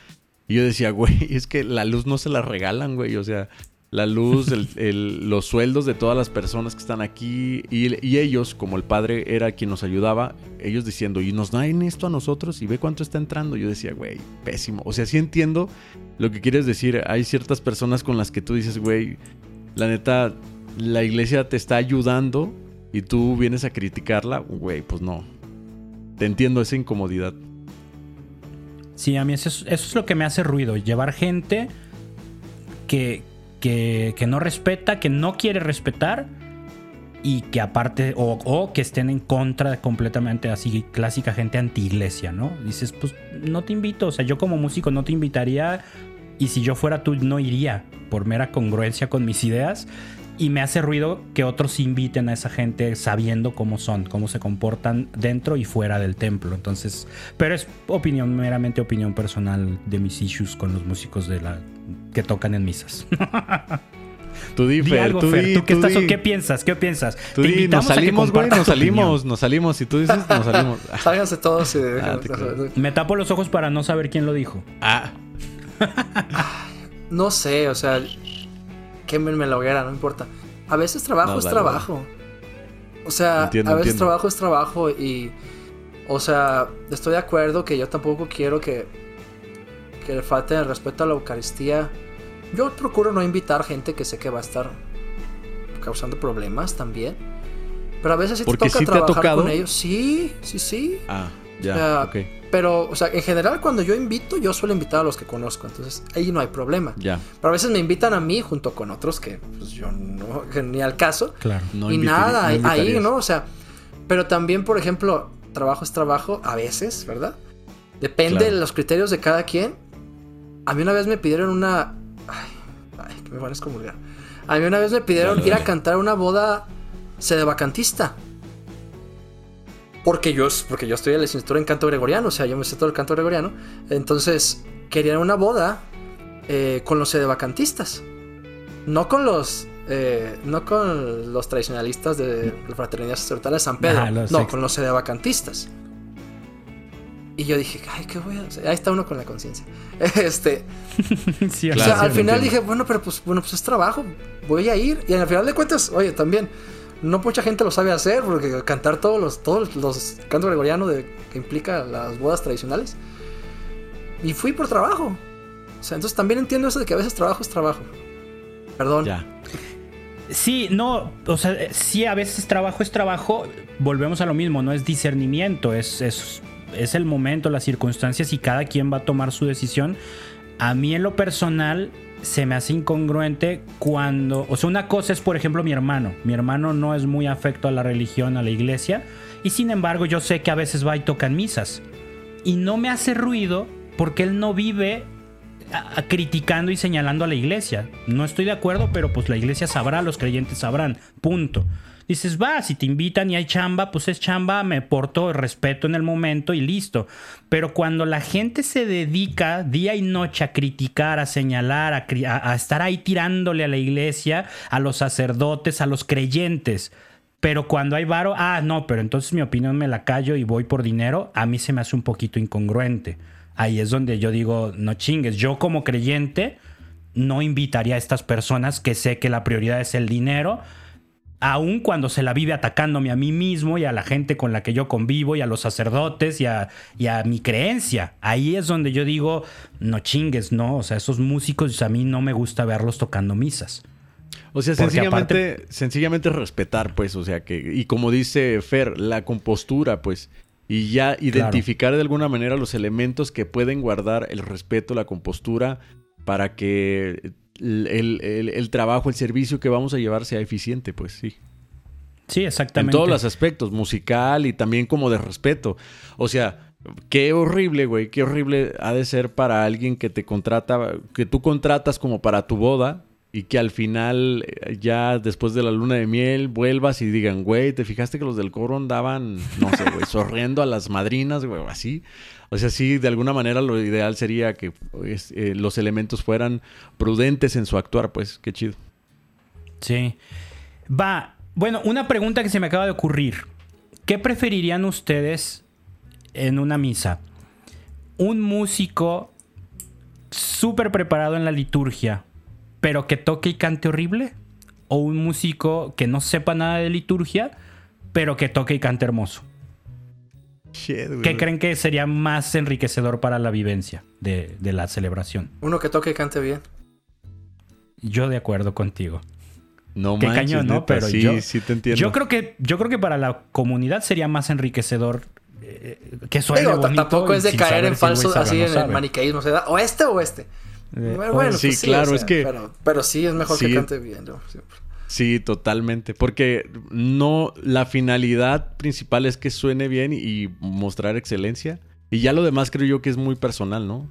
Y yo decía, güey, es que la luz no se la regalan, güey. O sea, la luz, los sueldos de todas las personas que están aquí. Y, ellos, como el padre era quien nos ayudaba, ellos diciendo, y nos dan esto a nosotros y ve cuánto está entrando. Yo decía, güey, pésimo. O sea, sí entiendo lo que quieres decir. Hay ciertas personas con las que tú dices, güey, la neta, la iglesia te está ayudando y tú vienes a criticarla, güey, pues no. Te entiendo esa incomodidad. Sí, a mí eso es, lo que me hace ruido, llevar gente que, que, no respeta, que no quiere respetar y que aparte, o, o, que estén en contra completamente así, clásica gente anti-iglesia, ¿no? Dices, pues no te invito, o sea, yo como músico no te invitaría y si yo fuera tú no iría por mera congruencia con mis ideas. Y me hace ruido que otros inviten a esa gente sabiendo cómo son, cómo se comportan dentro y fuera del templo. Entonces, pero es opinión, meramente opinión personal de mis issues con los músicos de la que tocan en misas. Tú di, Fer, tú, qué, piensas? ¿Qué piensas? Te nos salimos, güey, nos salimos, nos salimos. Si tú dices, nos salimos. Sálganse todos y ah, Me tapo los ojos para no saber quién lo dijo. Ah. no sé, o sea, quémenme la hoguera, no importa. A veces trabajo es trabajo. O sea, a veces trabajo es trabajo y, o sea, estoy de acuerdo que yo tampoco quiero que, que le falte el respeto a la Eucaristía. Yo procuro no invitar gente que sé que va a estar causando problemas también. Pero a veces sí te toca trabajar con ellos. Sí, sí, sí. Ah, ya. Pero, o sea, en general cuando yo invito, yo suelo invitar a los que conozco. Entonces, ahí no hay problema. Ya. Pero a veces me invitan a mí junto con otros que pues, yo no, ni al caso. Claro. No y nada, ahí, ¿no? O sea, pero también, por ejemplo, trabajo es trabajo a veces, ¿verdad? Depende de los criterios de cada quien. A mí una vez me pidieron una... Ay, ay que me van a excomulgar. A mí una vez me pidieron ir a cantar una boda sedevacantista. Porque yo, porque yo estoy en la licenciatura en canto gregoriano, o sea, yo me sé todo el canto gregoriano. Entonces, querían una boda eh, con los sedevacantistas. No con los. Eh, no con los tradicionalistas de la Fraternidad Sacerdotal de San Pedro. no, con los sedevacantistas. Y yo dije, ay, ¿qué voy a hacer? Ahí está uno con la conciencia. Este. o sea, al final dije, bueno, pero pues, bueno, pues es trabajo. Voy a ir. Y al final de cuentas, oye, también. No mucha gente lo sabe hacer, porque cantar todos los, todos los cantos gregorianos que implica las bodas tradicionales. Y fui por trabajo. O sea, entonces también entiendo eso de que a veces trabajo es trabajo. Perdón. Ya. Sí, no, o sea, sí, a veces trabajo es trabajo, volvemos a lo mismo, no es discernimiento, es, es, es el momento, las circunstancias y cada quien va a tomar su decisión. A mí en lo personal se me hace incongruente cuando, o sea, una cosa es, por ejemplo, mi hermano. Mi hermano no es muy afecto a la religión, a la iglesia, y sin embargo yo sé que a veces va y toca misas. Y no me hace ruido porque él no vive criticando y señalando a la iglesia. No estoy de acuerdo, pero pues la iglesia sabrá, los creyentes sabrán. Punto. Dices, va, si te invitan y hay chamba, pues es chamba, me porto respeto en el momento y listo. Pero cuando la gente se dedica día y noche a criticar, a señalar, a, a estar ahí tirándole a la iglesia, a los sacerdotes, a los creyentes, pero cuando hay varo, ah, no, pero entonces mi opinión me la callo y voy por dinero, a mí se me hace un poquito incongruente ahí es donde yo digo, no chingues, yo como creyente no invitaría a estas personas que sé que la prioridad es el dinero, aun cuando se la vive atacándome a mí mismo y a la gente con la que yo convivo y a los sacerdotes y a, mi creencia. Ahí es donde yo digo, no chingues, no, o sea, esos músicos a mí no me gusta verlos tocando misas. O sea, sencillamente, sencillamente respetar, pues, o sea, que, y como dice Fer, la compostura, pues, y ya identificar de alguna manera los elementos que pueden guardar el respeto, la compostura, para que el, trabajo, el servicio que vamos a llevar sea eficiente, pues sí. Sí, exactamente. En todos los aspectos, musical y también como de respeto. O sea, qué horrible, güey, qué horrible ha de ser para alguien que te contrata, que tú contratas como para tu boda y que al final, eh, ya después de la luna de miel, vuelvas y digan, güey, ¿te fijaste que los del coro andaban, no sé, güey, sorriendo a las madrinas, güey, así? O sea, sí, de alguna manera lo ideal sería que pues, eh, los elementos fueran prudentes en su actuar, pues, qué chido. Sí. Va, bueno, una pregunta que se me acaba de ocurrir. ¿Qué preferirían ustedes en una misa? ¿Un músico súper preparado en la liturgia? Pero que toque y cante horrible. O un músico que no sepa nada de liturgia, pero que toque y cante hermoso. ¿Qué creen que sería más enriquecedor para la vivencia de, la celebración? Uno que toque y cante bien. Yo de acuerdo contigo. No Qué cañón, ¿no? Pero sí, yo, sí te entiendo. Yo creo que, yo creo que para la comunidad sería más enriquecedor eh, que suene Tampoco es de caer en falso, así en el maniqueísmo. O sea, o este o este. Eh, bueno, sí, pues claro, es que. Pero, sí es mejor que cante bien, Sí, totalmente. Porque no. La finalidad principal es que suene bien y mostrar excelencia. Y ya lo demás creo yo que es muy personal, ¿no?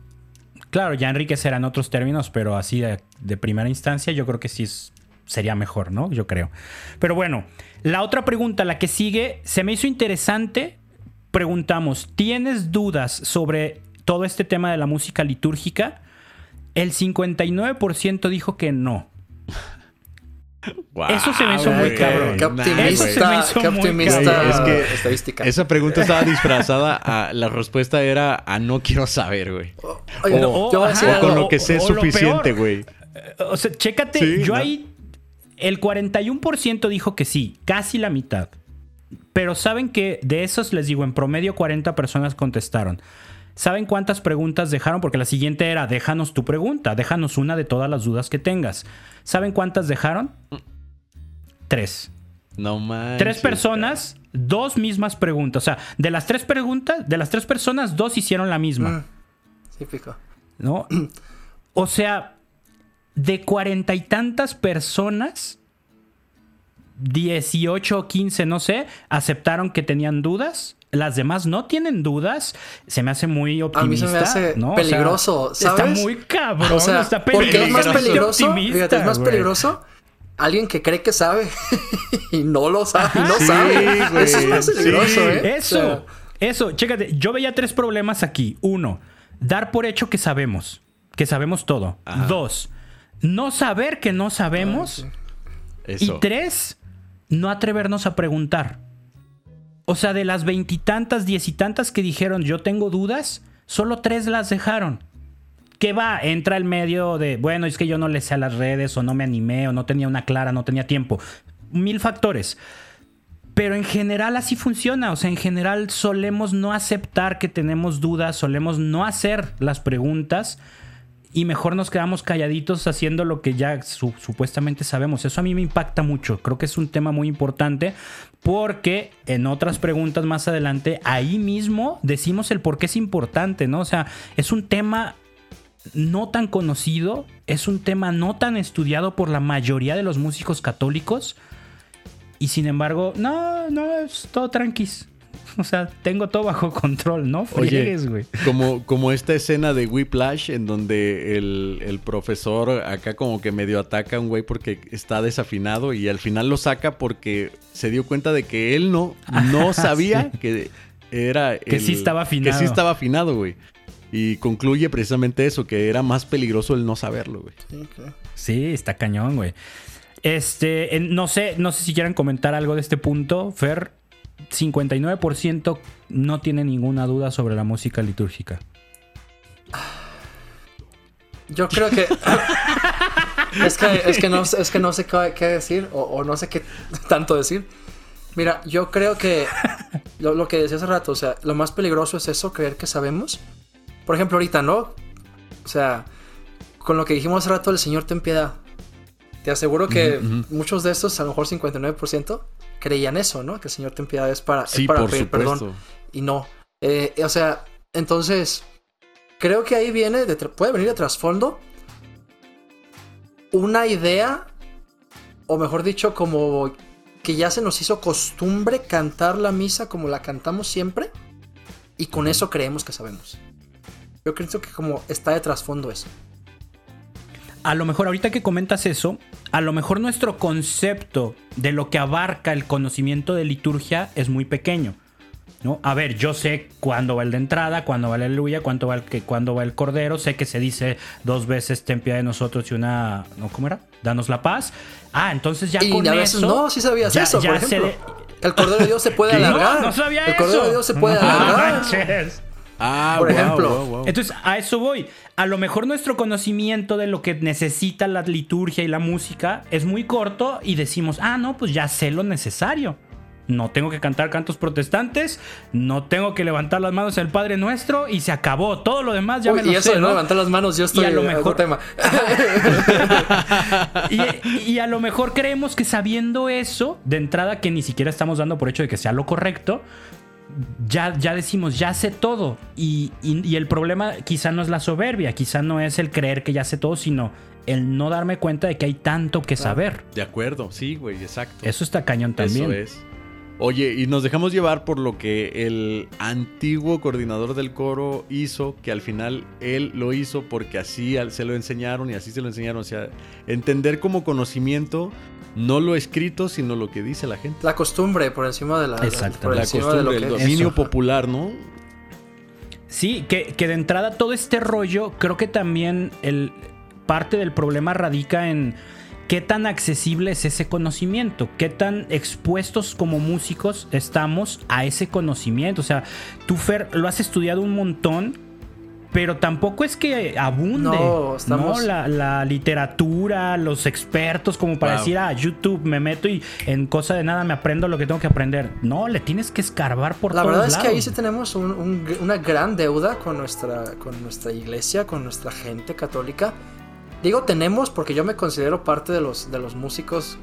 Claro, ya enriquecerá en otros términos, pero así de, primera instancia, yo creo que sí sería mejor, ¿no? Yo creo. Pero bueno, la otra pregunta, la que sigue, se me hizo interesante. Preguntamos: ¿tienes dudas sobre todo este tema de la música litúrgica? El 59% dijo que no. Eso se me hizo muy cabrón. Qué optimista, qué optimista es que estadística. Esa pregunta estaba disfrazada a la respuesta era a no quiero saber, güey. O, con lo que sé es suficiente, güey. O sea, chécate, yo ahí el 41% dijo que sí, casi la mitad. Pero saben que de esos les digo, en promedio 40 personas contestaron. ¿Saben cuántas preguntas dejaron? Porque la siguiente era, déjanos tu pregunta, déjanos una de todas las dudas que tengas. ¿Saben cuántas dejaron? Tres. No más. Tres personas, dos mismas preguntas. O sea, de las tres preguntas, de las tres personas, dos hicieron la misma. Mm. Típico. ¿No? O sea, de cuarenta y tantas personas, 18 o 15, no sé, aceptaron que tenían dudas las demás no tienen dudas, se me hace muy optimista. A mí se me hace peligroso, Está muy cabrón, está peligroso. Porque es más peligroso, fíjate, es más peligroso alguien que cree que sabe y no lo sabe, y no sabe. Eso es más peligroso, ¿eh? Eso, eso, chécate, yo veía tres problemas aquí. Uno, dar por hecho que sabemos. que sabemos todo. Dos, no saber que no sabemos. Y tres, no atrevernos a preguntar. O sea, de las veintitantas, diez y tantas que dijeron yo tengo dudas, solo tres las dejaron. ¿Qué va? Entra el medio de, bueno, es que yo no le sé a las redes o no me animé o no tenía una clara, no tenía tiempo. Mil factores. Pero en general así funciona, o sea, en general solemos no aceptar que tenemos dudas, solemos no hacer las preguntas y mejor nos quedamos calladitos haciendo lo que ya supuestamente sabemos. Eso a mí me impacta mucho, creo que es un tema muy importante porque en otras preguntas más adelante, ahí mismo decimos el por qué es importante, ¿no? O sea, es un tema no tan conocido, es un tema no tan estudiado por la mayoría de los músicos católicos. Y sin embargo, no, no, es todo tranquis. O sea, tengo todo bajo control, ¿no? Friegues, güey. Como, como esta escena de Whiplash en donde el, profesor acá como que medio ataca a un güey porque está desafinado y al final lo saca porque se dio cuenta de que él no, no sabía que era... Que sí estaba afinado. Que sí estaba afinado, güey. Y concluye precisamente eso, que era más peligroso el no saberlo, güey. Sí, está cañón, güey. Este, no sé, no sé si quieran comentar algo de este punto. Fer, 59% no tiene ninguna duda sobre la música litúrgica. Yo creo que. es, que no, es que no sé qué, decir o, no sé qué tanto decir. Mira, yo creo que lo, lo, que decía hace rato, o sea, lo más peligroso es eso, creer que sabemos por ejemplo, ahorita, ¿no? O sea, con lo que dijimos hace rato, el Señor ten piedad. Te aseguro que muchos de estos, a lo mejor 59%, creían eso, ¿no? Que el Señor ten piedad es para, para pedir perdón. Y no. Eh, o sea, entonces, creo que ahí viene, puede venir de trasfondo, una idea, o mejor dicho, como que ya se nos hizo costumbre cantar la misa como la cantamos siempre, y con eso creemos que sabemos. Yo creo que como está de trasfondo eso. A lo mejor ahorita que comentas eso, a lo mejor nuestro concepto de lo que abarca el conocimiento de liturgia es muy pequeño. ¿no? A ver, yo sé cuándo va el de entrada, cuándo va el aleluya, cuándo va el, que, cuándo va el cordero, sé que se dice dos veces ten piedad de nosotros y una, ¿no? ¿Cómo era? Danos la paz. Ah, entonces ya con eso... no, sí sabías eso, por ejemplo. El cordero de Dios se puede alargar. No, no sabía el cordero de Dios se puede alargar. Ah, por ejemplo. Entonces, a eso voy. A lo mejor nuestro conocimiento de lo que necesita la liturgia y la música es muy corto y decimos, ah, no, pues ya sé lo necesario. No tengo que cantar cantos protestantes, no tengo que levantar las manos el Padre Nuestro y se acabó. Todo lo demás ya me lo y eso de no levantar las manos, yo estoy y a lo mejor tema. y, a lo mejor creemos que sabiendo eso, de entrada que ni siquiera estamos dando por hecho de que sea lo correcto, ya, ya decimos, ya sé todo. Y, el problema quizá no es la soberbia, quizá no es el creer que ya sé todo, sino el no darme cuenta de que hay tanto que saber. De acuerdo, sí, güey, exacto. Eso está cañón también. Eso es. Oye, y nos dejamos llevar por lo que el antiguo coordinador del coro hizo, que al final él lo hizo porque así se lo enseñaron y así se lo enseñaron. O sea, entender como conocimiento no lo escrito, sino lo que dice la gente. La costumbre por encima de la, por la costumbre, el dominio popular, ¿no? Sí, que, que, de entrada todo este rollo, creo que también el, parte del problema radica en qué tan accesible es ese conocimiento, qué tan expuestos como músicos estamos a ese conocimiento. O sea, tú, Fer, lo has estudiado un montón pero tampoco es que abunde no, La, literatura, los expertos, como para decir, ah, YouTube me meto y en cosa de nada me aprendo lo que tengo que aprender. No, le tienes que escarbar por la todos lados. La verdad es que ahí sí tenemos una gran deuda con nuestra, con nuestra iglesia, con nuestra gente católica. Digo tenemos porque yo me considero parte de los, de los músicos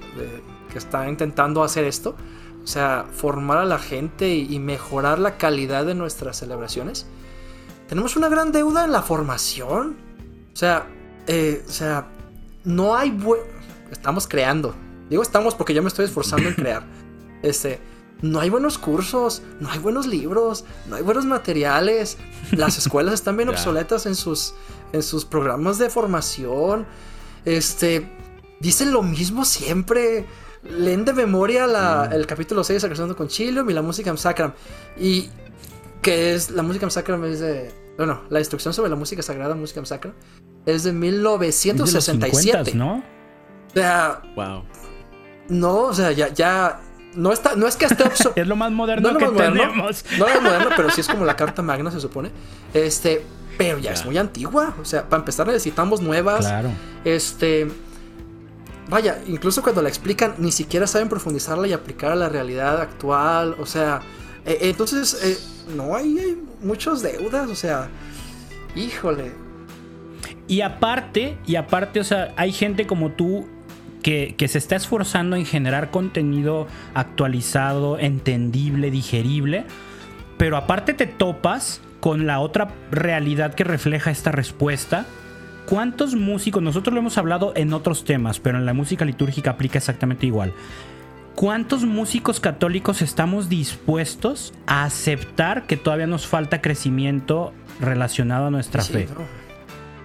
que están intentando hacer esto. O sea, formar a la gente y mejorar la calidad de nuestras celebraciones tenemos una gran deuda en la formación. O sea, eh, o sea, no hay buen... Estamos creando. Digo estamos porque yo me estoy esforzando en crear. Este, no hay buenos cursos, no hay buenos libros, no hay buenos materiales. Las escuelas están bien obsoletas en sus, en sus programas de formación. Este, dicen lo mismo siempre. Leen de memoria mm. el capítulo 6 de con Chilium y la música en Sacram. Y que es la música en es de bueno, la instrucción sobre la música sagrada, música sacra, es de 1967. ¿no? O sea, Wow. no, o sea, ya, ya, no está, no es que esté Es lo más moderno no que es moderno, tenemos. no es moderno, pero sí es como la carta magna, se supone. Este, pero ya, es muy antigua. O sea, para empezar necesitamos nuevas. Claro. Este. Vaya, incluso cuando la explican, ni siquiera saben profundizarla y aplicar a la realidad actual. O sea, eh, entonces, eh, no hay, muchos deudas. O sea, híjole. Y aparte, y aparte, o sea, hay gente como tú que, que se está esforzando en generar contenido actualizado, entendible, digerible. Pero aparte te topas con la otra realidad que refleja esta respuesta. ¿Cuántos músicos, nosotros lo hemos hablado en otros temas, pero en la música litúrgica aplica exactamente igual? ¿Cuántos músicos católicos estamos dispuestos a aceptar que todavía nos falta crecimiento relacionado a nuestra Sí, fe? no.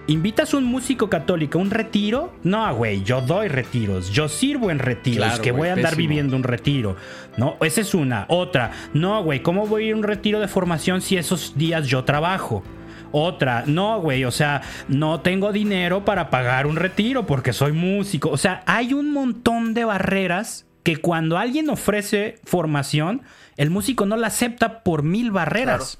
¿Invitas a un músico católico a un retiro? No, güey, yo doy retiros, yo sirvo en retiros, Claro, que voy a andar pésimo. viviendo un retiro. No, esa es una. Otra, no, güey, ¿cómo voy a ir a un retiro de formación si esos días yo trabajo? Otra, no, güey, o sea, no tengo dinero para pagar un retiro porque soy músico. O sea, hay un montón de barreras que cuando alguien ofrece formación, el músico no la acepta por mil barreras.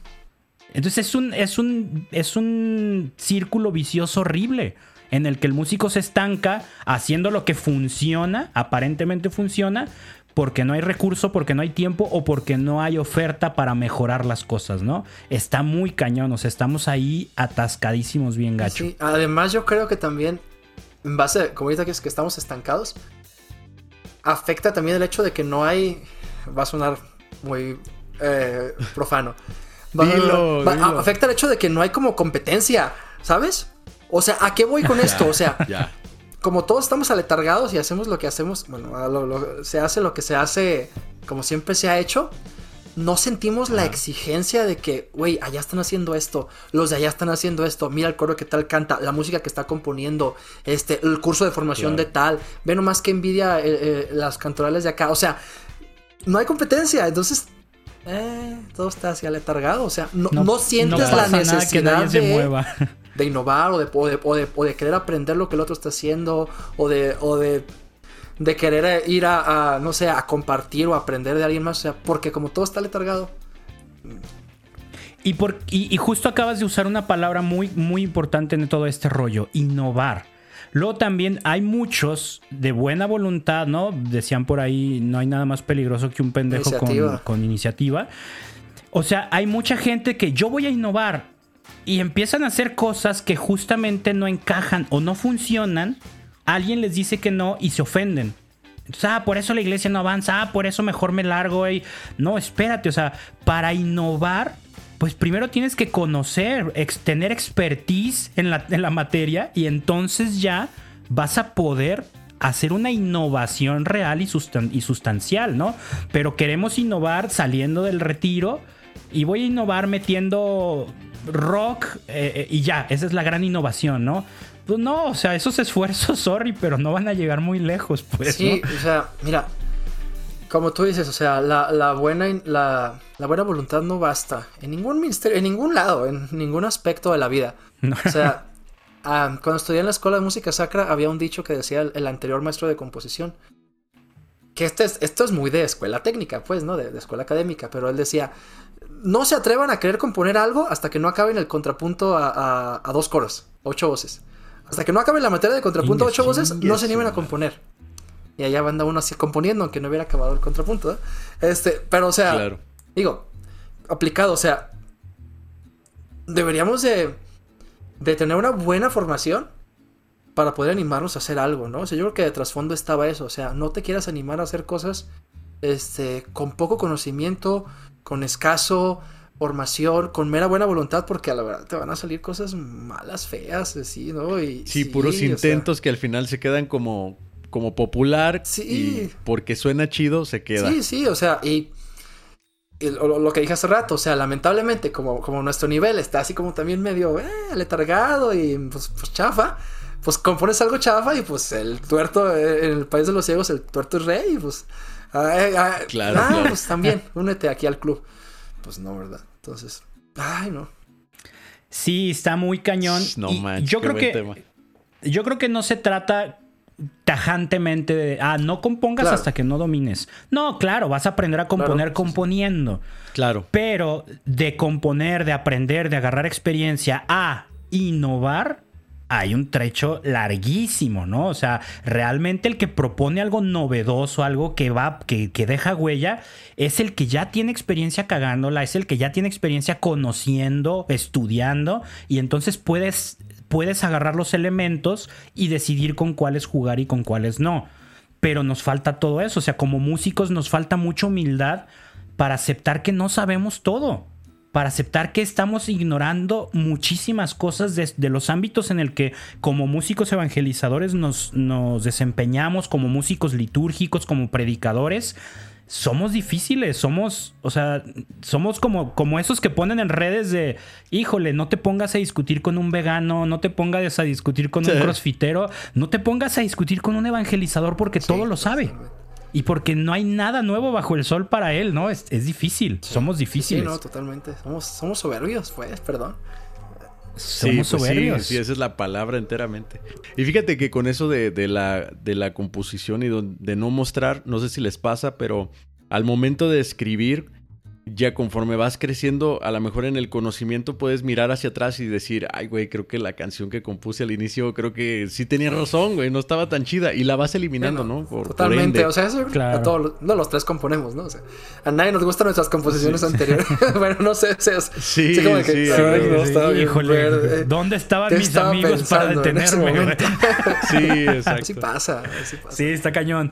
Entonces es un, es un, es un círculo vicioso horrible en el que el músico se estanca haciendo lo que funciona, aparentemente funciona, porque no hay recurso, porque no hay tiempo o porque no hay oferta para mejorar las cosas, ¿no? Está muy cañón, o sea, estamos ahí atascadísimos bien gacho. Sí, además yo creo que también, en base, como ahorita que es que estamos estancados, afecta también el hecho de que no hay, va a sonar muy eh, profano, Va- Dilo, va- dilo. afecta el hecho de que no hay como competencia, ¿sabes? O sea, ¿a qué voy con esto? O sea, como todos estamos aletargados y hacemos lo que hacemos, bueno, lo- se hace lo que se hace como siempre se ha hecho, no sentimos la exigencia de que, güey, allá están haciendo esto, los de allá están haciendo esto, mira el coro que tal canta, la música que está componiendo, este, el curso de formación Claro. de tal, ve nomás que envidia eh, eh, las cantorales de acá, o sea, no hay competencia, entonces... Eh, todo está así aletargado, o sea, no, no sientes la necesidad de, mueva. de innovar o de, o de, o de- o de querer aprender lo que el otro está haciendo o de, o de, de querer ir a, a, no sé, a compartir o aprender de alguien más. O sea, porque como todo está letargado. Y, por, y, y justo acabas de usar una palabra muy, muy importante en todo este rollo, innovar. Luego también hay muchos de buena voluntad, ¿no? Decían por ahí, no hay nada más peligroso que un pendejo con, con iniciativa. O sea, hay mucha gente que yo voy a innovar y empiezan a hacer cosas que justamente no encajan o no funcionan. Alguien les dice que no y se ofenden. Entonces, ah, por eso la iglesia no avanza, ah, por eso mejor me largo. Y... No, espérate, o sea, para innovar, pues primero tienes que conocer, tener expertise en la, materia y entonces ya vas a poder hacer una innovación real y sustancial, ¿no? Pero queremos innovar saliendo del retiro y voy a innovar metiendo rock eh, eh, y ya, esa es la gran innovación, ¿no? Pues no, o sea, esos esfuerzos, sorry, pero no van a llegar muy lejos, pues. sí, ¿no? o sea, mira, como tú dices, o sea, la, la buena, la, la buena voluntad no basta en ningún ministerio, en ningún lado, en ningún aspecto de la vida. No. O sea, cuando estudié en la escuela de música sacra había un dicho que decía el, el anterior maestro de composición. Que este es, esto es muy de escuela técnica, pues, ¿no? De, de escuela académica. Pero él decía, no se atrevan a querer componer algo hasta que no acaben el contrapunto a, a- a dos coros, ocho voces. Hasta que no acaben la materia de contrapunto a ocho voces, no se animen a componer. Y allá anda uno así componiendo, aunque no hubiera acabado el contrapunto, ¿eh? Este, pero o sea, Claro. digo, aplicado, o sea, deberíamos de, de tener una buena formación para poder animarnos a hacer algo, ¿no? O sea, yo creo que de trasfondo estaba eso, o sea, no te quieras animar a hacer cosas este, con poco conocimiento, con escaso formación, con mera buena voluntad, porque a la verdad te van a salir cosas malas, feas, así, ¿no? Y, Sí, puros o sea, intentos que al final se quedan como, como popular. Sí. Y porque suena chido, se queda. Sí, sí, o sea, y, y lo, lo que dije hace rato, o sea, lamentablemente, como, como nuestro nivel está así como también medio eh, letargado y pues, pues chafa, pues compones algo chafa y pues el tuerto, eh, en el país de los ciegos, el tuerto es rey, y pues. ay, ay, Claro, ah, claro. pues también, únete aquí al club. Pues no, ¿verdad? Entonces, ay, no. Sí, está muy cañón. No Y manches, yo creo que tema. yo creo que no se trata tajantemente de ah, no compongas Claro. hasta que no domines. No, claro, vas a aprender a componer sí, sí. componiendo. Claro. Pero de componer, de aprender, de agarrar experiencia a innovar, hay un trecho larguísimo, ¿no? O sea, realmente el que propone algo novedoso, algo que va, que, que deja huella, es el que ya tiene experiencia cagándola, es el que ya tiene experiencia conociendo, estudiando, y entonces puedes, puedes agarrar los elementos y decidir con cuáles jugar y con cuáles no. Pero nos falta todo eso, o sea, como músicos nos falta mucha humildad para aceptar que no sabemos todo, para aceptar que estamos ignorando muchísimas cosas de, de los ámbitos en el que como músicos evangelizadores nos, nos desempeñamos, como músicos litúrgicos, como predicadores. Somos difíciles, somos, o sea, somos como, como esos que ponen en redes de, híjole, no te pongas a discutir con un vegano, no te pongas a discutir con un crossfitero, no te pongas a discutir con un evangelizador porque todo lo sabe. Y porque no hay nada nuevo bajo el sol para él, ¿no? Es, es difícil. Somos Sí, difíciles. no, totalmente. Somos, somos soberbios, pues, perdón. Somos Sí, pues sí, soberbios. Sí, esa es la palabra enteramente. Y fíjate que con eso de, de la, de la composición y de, de no mostrar, no sé si les pasa, pero al momento de escribir, ya conforme vas creciendo, a lo mejor en el conocimiento puedes mirar hacia atrás y decir, ay, güey, creo que la canción que compuse al inicio, creo que sí tenía razón, güey, no estaba tan chida. Y la vas eliminando, Bueno, ¿no? Por- Totalmente. o sea, eso Claro. a todos no, los tres componemos, ¿no? O sea, a nadie nos gustan nuestras composiciones anteriores. bueno, no sé, o sea, es- Sí, así como que, sí, "Ay, sí, no, Sí, estaba bien híjole, verde". ¿dónde estaban ¿Qué mis estaba amigos para detenerme? Sí, exacto. Así pasa, así pasa. Sí, está cañón.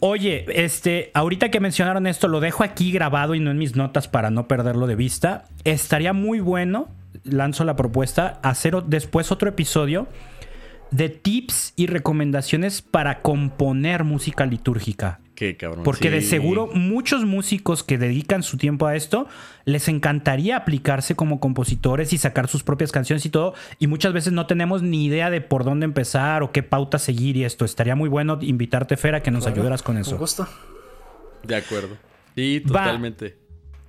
Oye, este, ahorita que mencionaron esto, lo dejo aquí grabado y no en mis notas para no perderlo de vista. Estaría muy bueno, lanzo la propuesta, hacer después otro episodio de tips y recomendaciones para componer música litúrgica. Qué cabrón. Porque de seguro muchos músicos que dedican su tiempo a esto les encantaría aplicarse como compositores y sacar sus propias canciones y todo. Y muchas veces no tenemos ni idea de por dónde empezar o qué pauta seguir y esto. Estaría muy bueno invitarte, Fer, a que nos ayudaras con Con eso. gusto. De acuerdo. Sí, Va. totalmente.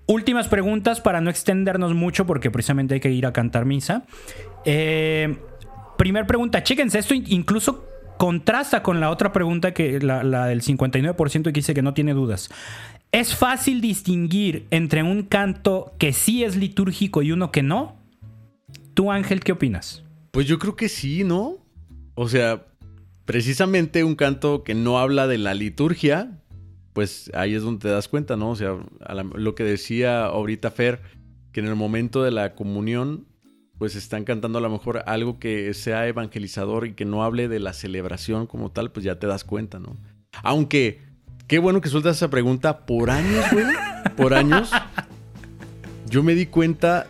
Últimas preguntas para no extendernos mucho porque precisamente hay que ir a cantar misa. Eh, primer pregunta, chéquense, esto in- incluso contrasta con la otra pregunta que la, del 59% que dice que no tiene dudas. ¿Es fácil distinguir entre un canto que sí es litúrgico y uno que no? Tú, Ángel, ¿qué opinas? Pues yo creo que sí, ¿no? O sea, precisamente un canto que no habla de la liturgia, pues ahí es donde te das cuenta, ¿no? O sea, lo que decía ahorita Fer, que en el momento de la comunión, pues están cantando a lo mejor algo que sea evangelizador y que no hable de la celebración como tal, pues ya te das cuenta, ¿no? Aunque, qué bueno que sueltas esa pregunta por años, güey. Por años. Yo me di cuenta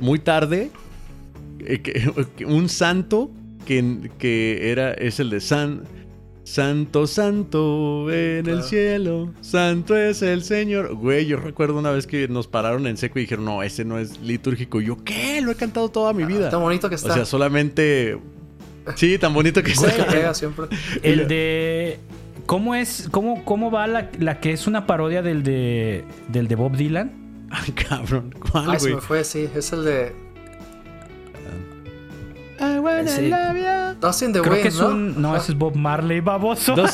muy tarde eh, que- que un santo que, que era es el de San Santo Santo en el cielo, Santo es el Señor. Güey, yo recuerdo una vez que nos pararon en seco y dijeron, no, ese no es litúrgico. Y yo, ¿qué? Lo he cantado toda mi vida. Tan bonito que o está. sea, sí, Sí, tan bonito que Se está. pega siempre. El de... ¿Cómo es? ¿Cómo, cómo va la, la que es una parodia del de, del de Bob Dylan? Ay, cabrón. ¿Cuál, Ay, se me fue, sí. Es el de I wanna Sí. love you. Dust in the Creo Wind, que es ¿no? un... No, ese es Bob Marley, baboso.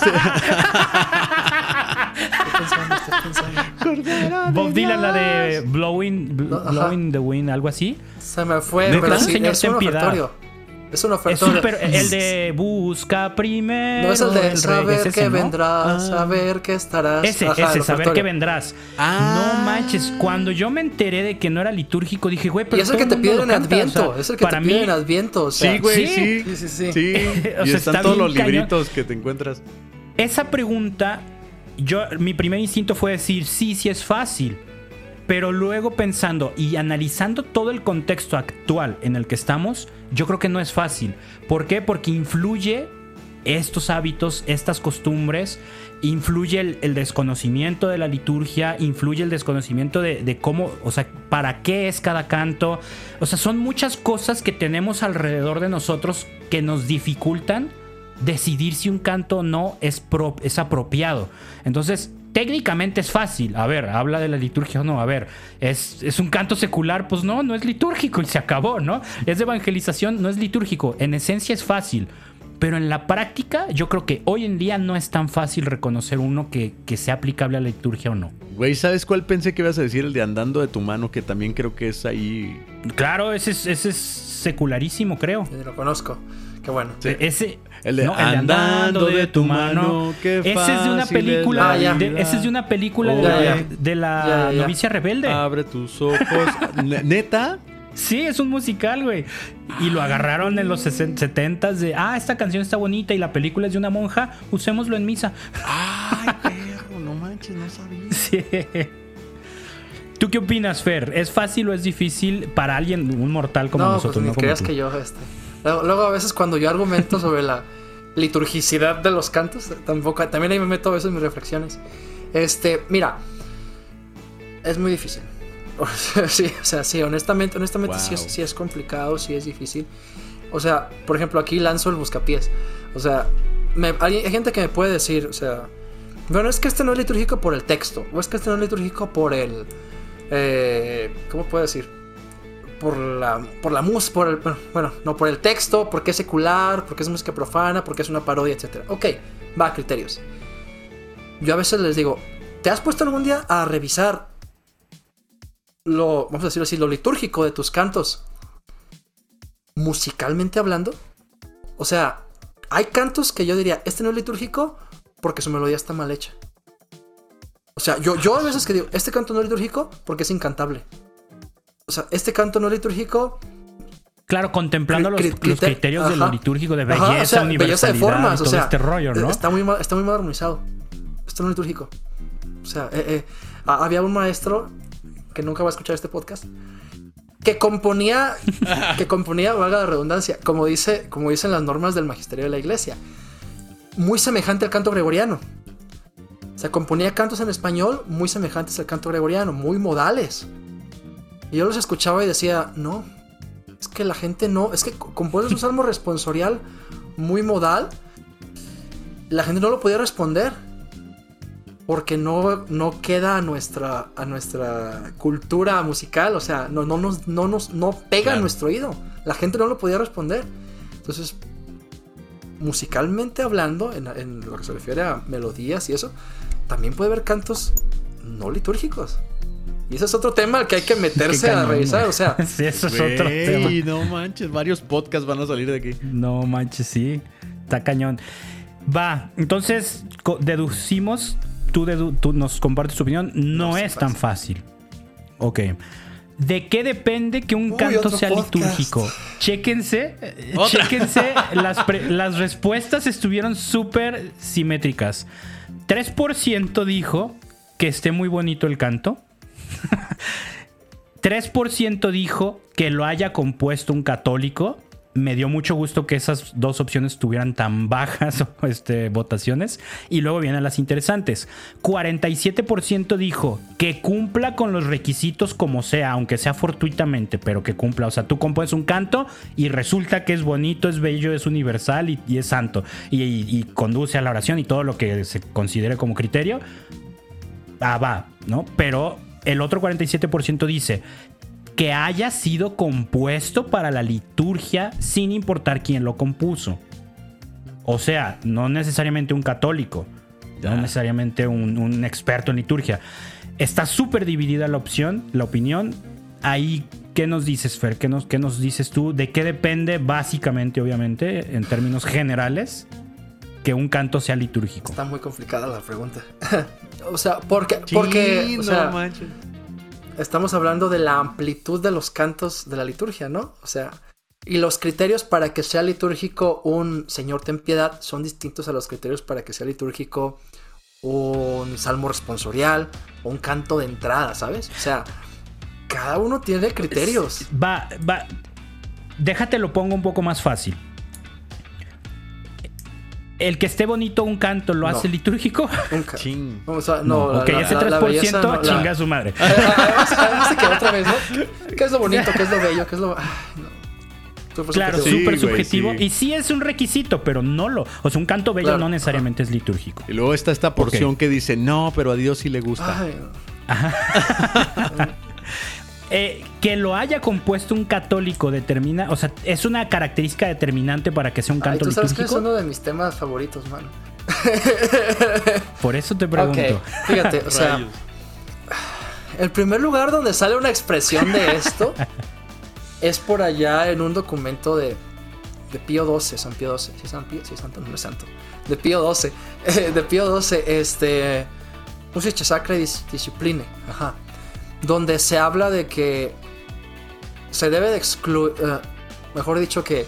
Bob Dylan, la de. Blowing, Bl- No, ajá. Blowing the Wind, algo así. Se me fue, pero sí, es un. Es un Es ofertorio. súper. El de Busca primero. No es el de saber es ese, que ¿no? vendrás, Ah. saber que estarás. Ese, Ajá, ese, saber que vendrás. Ah. No manches, cuando yo me enteré de que no era litúrgico, dije, güey, pero. Y es el que te piden en Adviento. o sea, es el que para te piden mí, en Adviento. O sea, Sí, güey, ¿Sí? sí. Sí, sí, sí. Sí. O y están está todos los cañón. libritos que te encuentras. Esa pregunta, yo, mi primer instinto fue decir, sí, sí es fácil. Pero luego pensando y analizando todo el contexto actual en el que estamos, yo creo que no es fácil. ¿Por qué? Porque influye estos hábitos, estas costumbres, influye el, desconocimiento de la liturgia, influye el desconocimiento de, cómo, o sea, para qué es cada canto. O sea, son muchas cosas que tenemos alrededor de nosotros que nos dificultan decidir si un canto o no es, es apropiado. Entonces, técnicamente es fácil. A ver, habla de la liturgia o no. A ver, ¿es, ¿es, un canto secular? Pues no, no es litúrgico y se acabó, ¿no? Es de evangelización, no es litúrgico. En esencia es fácil. Pero en la práctica, yo creo que hoy en día no es tan fácil reconocer uno que, que sea aplicable a la liturgia o no. Güey, ¿sabes cuál pensé que ibas a decir? El de andando de tu mano, que también creo que es ahí. Claro, ese es, ese es secularísimo, creo. Sí, lo conozco. Qué bueno. Sí. Ese. El de, no, el de andando de tu mano. Qué ese es de una película. Es de, ese es de una película oh, de, la, de la novicia rebelde. Abre tus ojos. ¿Neta? Sí, es un musical, güey. Y lo agarraron en los 70s de, ah, esta canción está bonita y la película es de una monja, usémoslo en misa. Ay, perro, no manches, no sabía. Sí. ¿Tú qué opinas, Fer? ¿Es fácil o es difícil para alguien, un mortal como no, nosotros? Pues, ni no creas que yo, este. Luego, luego, a veces cuando yo argumento sobre la liturgicidad de los cantos, tampoco, también ahí me meto a veces en mis reflexiones. Este, mira, es muy difícil. sí, o sea, sí, honestamente, honestamente wow. sí, es, sí, es, complicado, sí es difícil. O sea, por ejemplo, aquí lanzo el buscapiés. O sea, me, hay, hay, gente que me puede decir, o sea, bueno, es que este no es litúrgico por el texto, o es que este no es litúrgico por el, eh, ¿cómo puedo decir? Por la, por la música, por el, bueno, no, por el texto, porque es secular, porque es música profana, porque es una parodia, etc. Ok, va, criterios. Yo a veces les digo, ¿te has puesto algún día a revisar lo, vamos a decirlo así, lo litúrgico de tus cantos, musicalmente hablando. O sea, hay cantos que yo diría, este no es litúrgico porque su melodía está mal hecha. O sea, yo, yo a veces que digo, este canto no es litúrgico porque es incantable. O sea, este canto no litúrgico. Claro, contemplando los, los criterios ajá, de lo litúrgico, de belleza, ajá, o sea, belleza de formas, todo o sea, este rollo, ¿no? Está muy, está muy mal armonizado. Esto no es litúrgico. O sea, eh, eh, había un maestro que nunca va a escuchar este podcast, que componía, que componía, valga la redundancia, como, dice, como dicen las normas del magisterio de la iglesia, muy semejante al canto gregoriano. O sea, componía cantos en español muy semejantes al canto gregoriano, muy modales. Y yo los escuchaba y decía, no, es que la gente no, es que compones un salmo responsorial muy modal, la gente no lo podía responder porque no, no queda a nuestra, a nuestra cultura musical, o sea, no, no, nos, no, nos, no pega claro. a nuestro oído. La gente no lo podía responder. Entonces, musicalmente hablando, en, en, lo que se refiere a melodías y eso, también puede haber cantos no litúrgicos. Y ese es otro tema al que hay que meterse cañón, a revisar, o sea. sí, eso es otro tema. no manches, varios podcasts van a salir de aquí. No manches, sí. Está cañón. Va, entonces deducimos Tú, de, tú, nos compartes tu opinión, no, no es tan fácil. Ok. ¿De qué depende que un Uy, canto sea podcast. litúrgico? Chéquense, ¿Otra? chéquense, las, las respuestas estuvieron súper simétricas. 3% dijo que esté muy bonito el canto. 3% dijo que lo haya compuesto un católico me dio mucho gusto que esas dos opciones tuvieran tan bajas este, votaciones. Y luego vienen las interesantes. 47% dijo que cumpla con los requisitos como sea, aunque sea fortuitamente, pero que cumpla. O sea, tú compones un canto y resulta que es bonito, es bello, es universal y, es santo. Y, y, y, conduce a la oración y todo lo que se considere como criterio. Ah, va, ¿no? Pero el otro 47% dice que haya sido compuesto para la liturgia sin importar quién lo compuso. O sea, no necesariamente un católico, no necesariamente un, un, experto en liturgia. Está súper dividida la opción, la opinión. Ahí, ¿qué nos dices, Fer? ¿Qué nos, ¿Qué nos dices tú? ¿De qué depende básicamente, obviamente, en términos generales, que un canto sea litúrgico? Está muy complicada la pregunta. o sea, porque... porque sí, o sea, no manches estamos hablando de la amplitud de los cantos de la liturgia, ¿no? O sea, y los criterios para que sea litúrgico un Señor ten piedad son distintos a los criterios para que sea litúrgico un salmo responsorial o un canto de entrada, ¿sabes? O sea, cada uno tiene criterios. Va, va. Déjate lo pongo un poco más fácil. El que esté bonito un canto lo no. hace litúrgico. Nunca. Ching. O sea, no, no, ok, ese 3% la, belleza, no, chinga la... a su madre. Además, además que otra vez, ¿no? ¿Qué es lo bonito? ¿Qué es lo bello? ¿Qué es lo.? Ay, claro, súper subjetivo. Y sí es un requisito, pero no lo. O sea, un canto bello no necesariamente es litúrgico. Y luego está esta porción que dice, no, pero a Dios sí le gusta. Eh, que lo haya compuesto un católico determina, o sea, es una característica determinante para que sea un canto Ay, ¿tú sabes que es uno de mis temas favoritos, mano. Por eso te pregunto. Fíjate, o sea, el primer lugar donde sale una expresión de esto es por allá en un documento de, de Pío XII, San Pío XII. ¿Sí es San Pío? Sí, santo, no es santo. De Pío XII. de Pío XII, este. Musica Sacra Discipline. Ajá. Donde se habla de que se debe de excluir. Eh, mejor dicho, que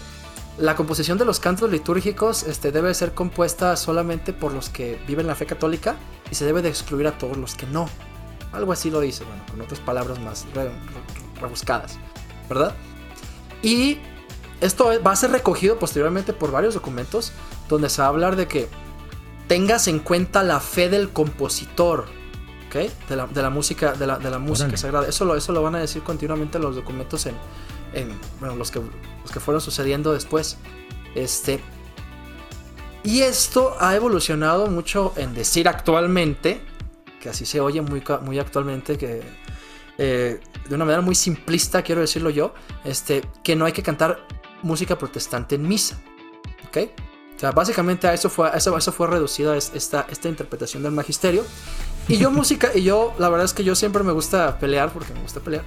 la composición de los cantos litúrgicos este, debe ser compuesta solamente por los que viven la fe católica y se debe de excluir a todos los que no. Algo así lo dice, bueno, con otras palabras más rebuscadas, ¿verdad? Y esto va a ser recogido posteriormente por varios documentos donde se va a hablar de que tengas en cuenta la fe del compositor, ¿ok? De la, música, de la, música sagrada. Eso lo, eso lo van a decir continuamente los documentos en, bueno, los que, los que fueron sucediendo después. Este, y esto ha evolucionado mucho en decir actualmente, que así se oye muy, muy actualmente, que eh, de una manera muy simplista, quiero decirlo yo, este, que no hay que cantar música protestante en misa. ¿Ok? O sea, básicamente a eso fue, eso, eso fue reducida esta, esta interpretación del magisterio. Y yo música, y yo, la verdad es que yo siempre me gusta pelear, porque me gusta pelear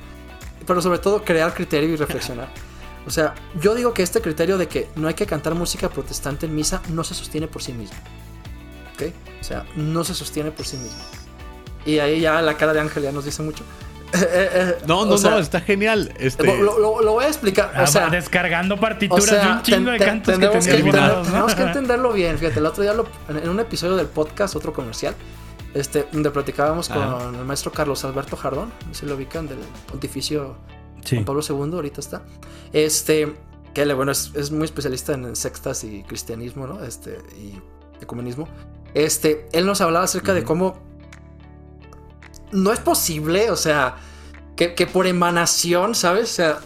pero sobre todo crear criterio y reflexionar. O sea, yo digo que este criterio de que no hay que cantar música protestante en misa no se sostiene por sí mismo. ¿Ok? O sea, no se sostiene por sí mismo. Y ahí ya la cara de Ángel ya nos dice mucho. No, no, no, está genial. Este... Lo, voy a explicar. O ah, sea, descargando partituras de un chingo de cantos que, tenemos que entenderlo bien. Fíjate, el otro día en un episodio del podcast, otro comercial, este, donde platicábamos con el maestro Carlos Alberto Jardón, se lo ubican del pontificio Juan Pablo II, ahorita está. Este, que bueno, es, muy especialista en sextas y cristianismo, ¿no? Este, y ecumenismo. Este, él nos hablaba acerca de cómo no es posible, o sea, que, por emanación, ¿sabes? O sea,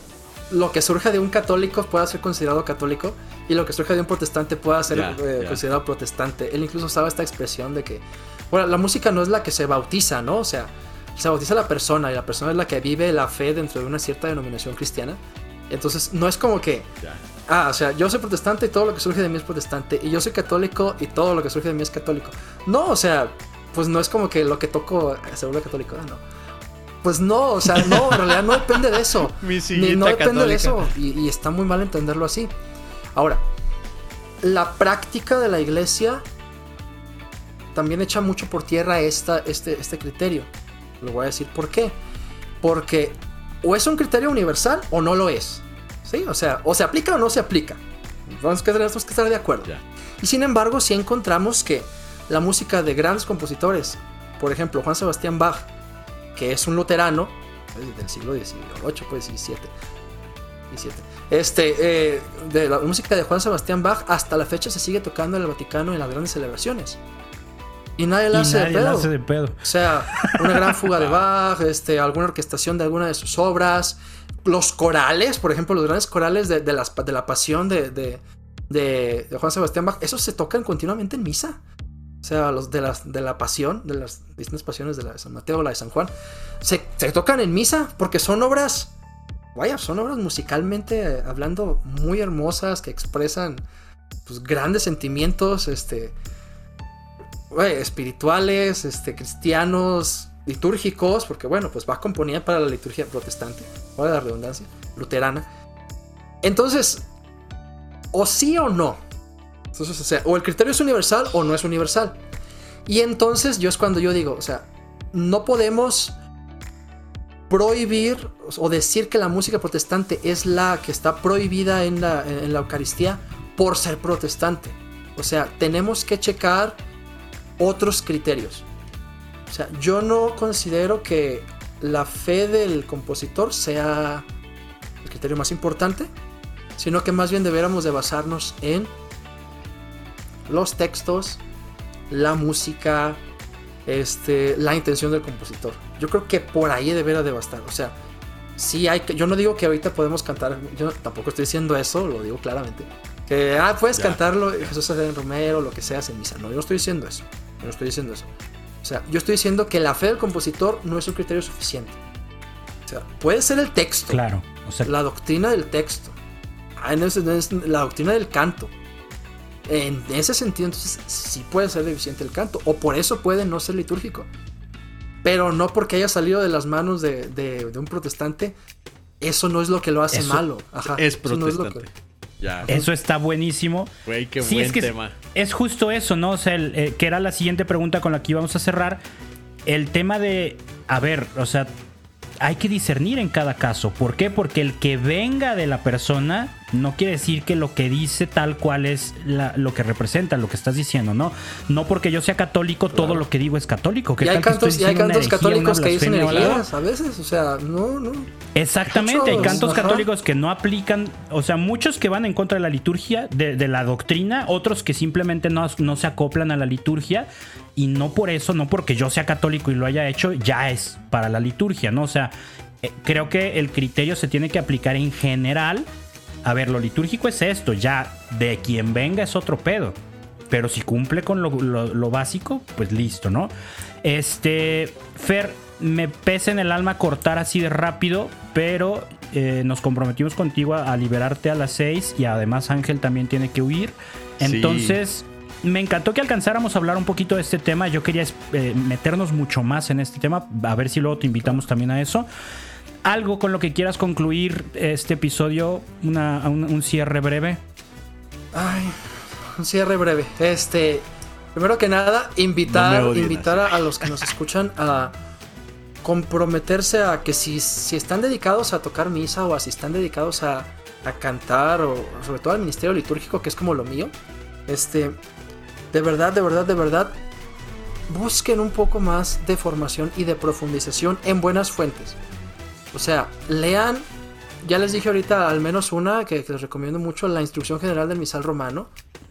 lo que surge de un católico pueda ser considerado católico y lo que surge de un protestante pueda ser eh, considerado protestante. Él incluso usaba esta expresión de que bueno, la música no es la que se bautiza, ¿no? O sea, se bautiza la persona y la persona es la que vive la fe dentro de una cierta denominación cristiana. Entonces, no es como que, ah, o sea, yo soy protestante y todo lo que surge de mí es protestante, y yo soy católico y todo lo que surge de mí es católico. No, o sea, pues no es como que lo que toco se vuelve católico, no. Pues no, o sea, no, en realidad no depende de eso. Mi Ni, no depende de eso, y, y está muy mal entenderlo así. Ahora, la práctica de la iglesia también echa mucho por tierra esta, este, este criterio. Lo voy a decir por qué. Porque o es un criterio universal o no lo es. ¿Sí? O sea, o se aplica o no se aplica. Que, tenemos que estar de acuerdo. Y sin embargo, si encontramos que la música de grandes compositores, por ejemplo, Juan Sebastián Bach, que es un luterano del siglo XVIII, pues XVII, este, eh, de la música de Juan Sebastián Bach hasta la fecha se sigue tocando en el Vaticano en las grandes celebraciones. Y nadie la hace, de pedo. O sea, una gran fuga de Bach, este, alguna orquestación de alguna de sus obras. Los corales, por ejemplo, los grandes corales de, de, las, de la pasión de, de, Juan Sebastián Bach, esos se tocan continuamente en misa. O sea, los de, las, de la pasión, de las distintas pasiones de la de San Mateo o la de San Juan, se, se tocan en misa porque son obras, vaya, son obras musicalmente hablando muy hermosas que expresan pues, grandes sentimientos, este, espirituales, este, cristianos, litúrgicos, porque bueno, pues va componida para la liturgia protestante, o la redundancia, luterana. Entonces, o sí o no. Entonces, o sea, o el criterio es universal o no es universal. Y entonces yo es cuando yo digo, o sea, no podemos prohibir o decir que la música protestante es la que está prohibida en la, en la Eucaristía por ser protestante. O sea, tenemos que checar otros criterios. O sea, yo no considero que la fe del compositor sea el criterio más importante, sino que más bien deberíamos de basarnos en los textos, la música, este, la intención del compositor. Yo creo que por ahí debería de bastar. O sea, sí hay yo no digo que ahorita podemos cantar, yo tampoco estoy diciendo eso, lo digo claramente. Que, ah, puedes cantarlo Jesús en Romero, lo que seas en misa. No, yo no estoy diciendo eso. Yo no estoy diciendo eso. O sea, yo estoy diciendo que la fe del compositor no es un criterio suficiente. O sea, puede ser el texto. Claro. O sea, la doctrina del texto. Ah, no es, la doctrina del canto. En ese sentido, entonces, sí puede ser deficiente el canto. O por eso puede no ser litúrgico. Pero no porque haya salido de las manos de, un protestante, eso no es lo que lo hace malo. es protestante. Eso, está buenísimo. Güey, qué buen es tema. Es justo eso, ¿no? O sea, eh, que era la siguiente pregunta con la que íbamos a cerrar. El tema de, a ver, o sea, hay que discernir en cada caso. ¿Por qué? Porque el que venga de la persona no quiere decir que lo que dice tal cual es lo que representa, lo que estás diciendo, ¿no? No porque yo sea católico, todo lo que digo es católico. y hay cantos, católicos que dicen herejías a veces, o sea, no, no. Exactamente, hay cantos católicos que no aplican, o sea, muchos que van en contra de la liturgia, de, la doctrina, otros que simplemente no, no se acoplan a la liturgia y no por eso, no porque yo sea católico y lo haya hecho, ya es para la liturgia, ¿no? O sea, eh, creo que el criterio se tiene que aplicar en general. A ver, lo litúrgico es esto, ya de quien venga es otro pedo. Pero si cumple con lo, básico, pues listo, ¿no? Este, Fer, me pesa en el alma cortar así de rápido, pero eh, nos comprometimos contigo a, liberarte a las 6 y además Ángel también tiene que huir. Entonces, me encantó que alcanzáramos a hablar un poquito de este tema. Yo quería eh, meternos mucho más en este tema, a ver si luego te invitamos también a eso. Algo con lo que quieras concluir este episodio, un, cierre breve. Ay, un cierre breve. Este, primero que nada, invitar, invitar a, los que nos escuchan a comprometerse a que si, si están dedicados a tocar misa o si están dedicados a, a cantar o sobre todo al ministerio litúrgico, que es como lo mío, este, de verdad, de verdad, de verdad, busquen un poco más de formación y de profundización en buenas fuentes. O sea, lean, ya les dije ahorita al menos una que, les recomiendo mucho, la instrucción general del misal romano.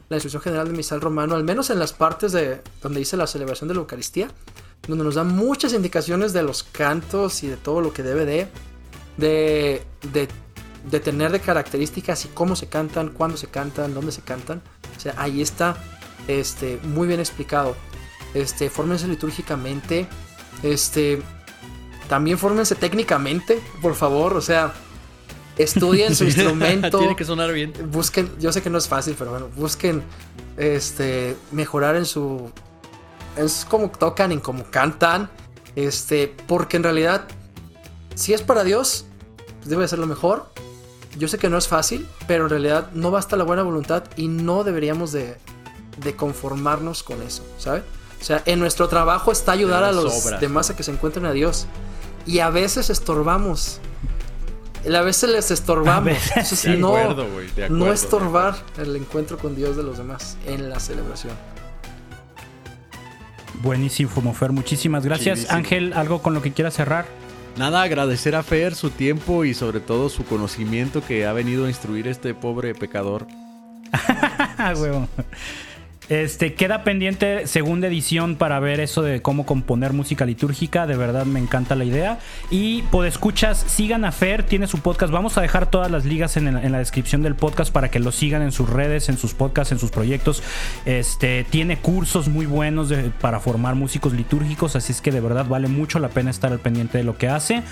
La instrucción general del misal romano, al menos en las partes de donde dice la celebración de la Eucaristía, donde nos da muchas indicaciones de los cantos y de todo lo que debe de, de, de, de tener de características y cómo se cantan, cuándo se cantan, dónde se cantan. O sea, ahí está este, muy bien explicado. Este, fórmense litúrgicamente. Este, también fórmense técnicamente, por favor. O sea, estudien su instrumento. Tiene que sonar bien. Busquen, yo sé que no es fácil, pero bueno, busquen este, mejorar en su. Es como tocan, en cómo cantan. Este, porque en realidad, si es para Dios, pues debe ser lo mejor. Yo sé que no es fácil, pero en realidad no basta la buena voluntad y no deberíamos de, de conformarnos con eso, ¿sabes? O sea, en nuestro trabajo está ayudar a los demás a que se encuentren a Dios. Y a veces estorbamos. A veces les estorbamos. no, no estorbar el encuentro con Dios de los demás en la celebración. Buenísimo, Fer. Muchísimas gracias. Ángel, ¿algo con lo que quieras cerrar? Nada, agradecer a Fer su tiempo y sobre todo su conocimiento que ha venido a instruir a este pobre pecador. Este, queda pendiente segunda edición para ver eso de cómo componer música litúrgica. De verdad me encanta la idea. Y escuchas, sigan a Fer, tiene su podcast. Vamos a dejar todas las ligas en, la descripción del podcast para que lo sigan en sus redes, en sus podcasts, en sus proyectos. Este, tiene cursos muy buenos para formar músicos litúrgicos, así es que de verdad vale mucho la pena estar al pendiente de lo que hace.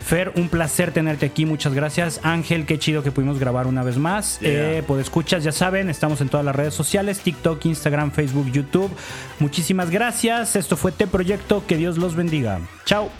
Fer, un placer tenerte aquí, muchas gracias. Ángel, qué chido que pudimos grabar una vez más. Eh, pues escuchas, ya saben, estamos en todas las redes sociales, TikTok, Instagram, Facebook, YouTube. Muchísimas gracias. Esto fue Te Proyecto, que Dios los bendiga. Chao.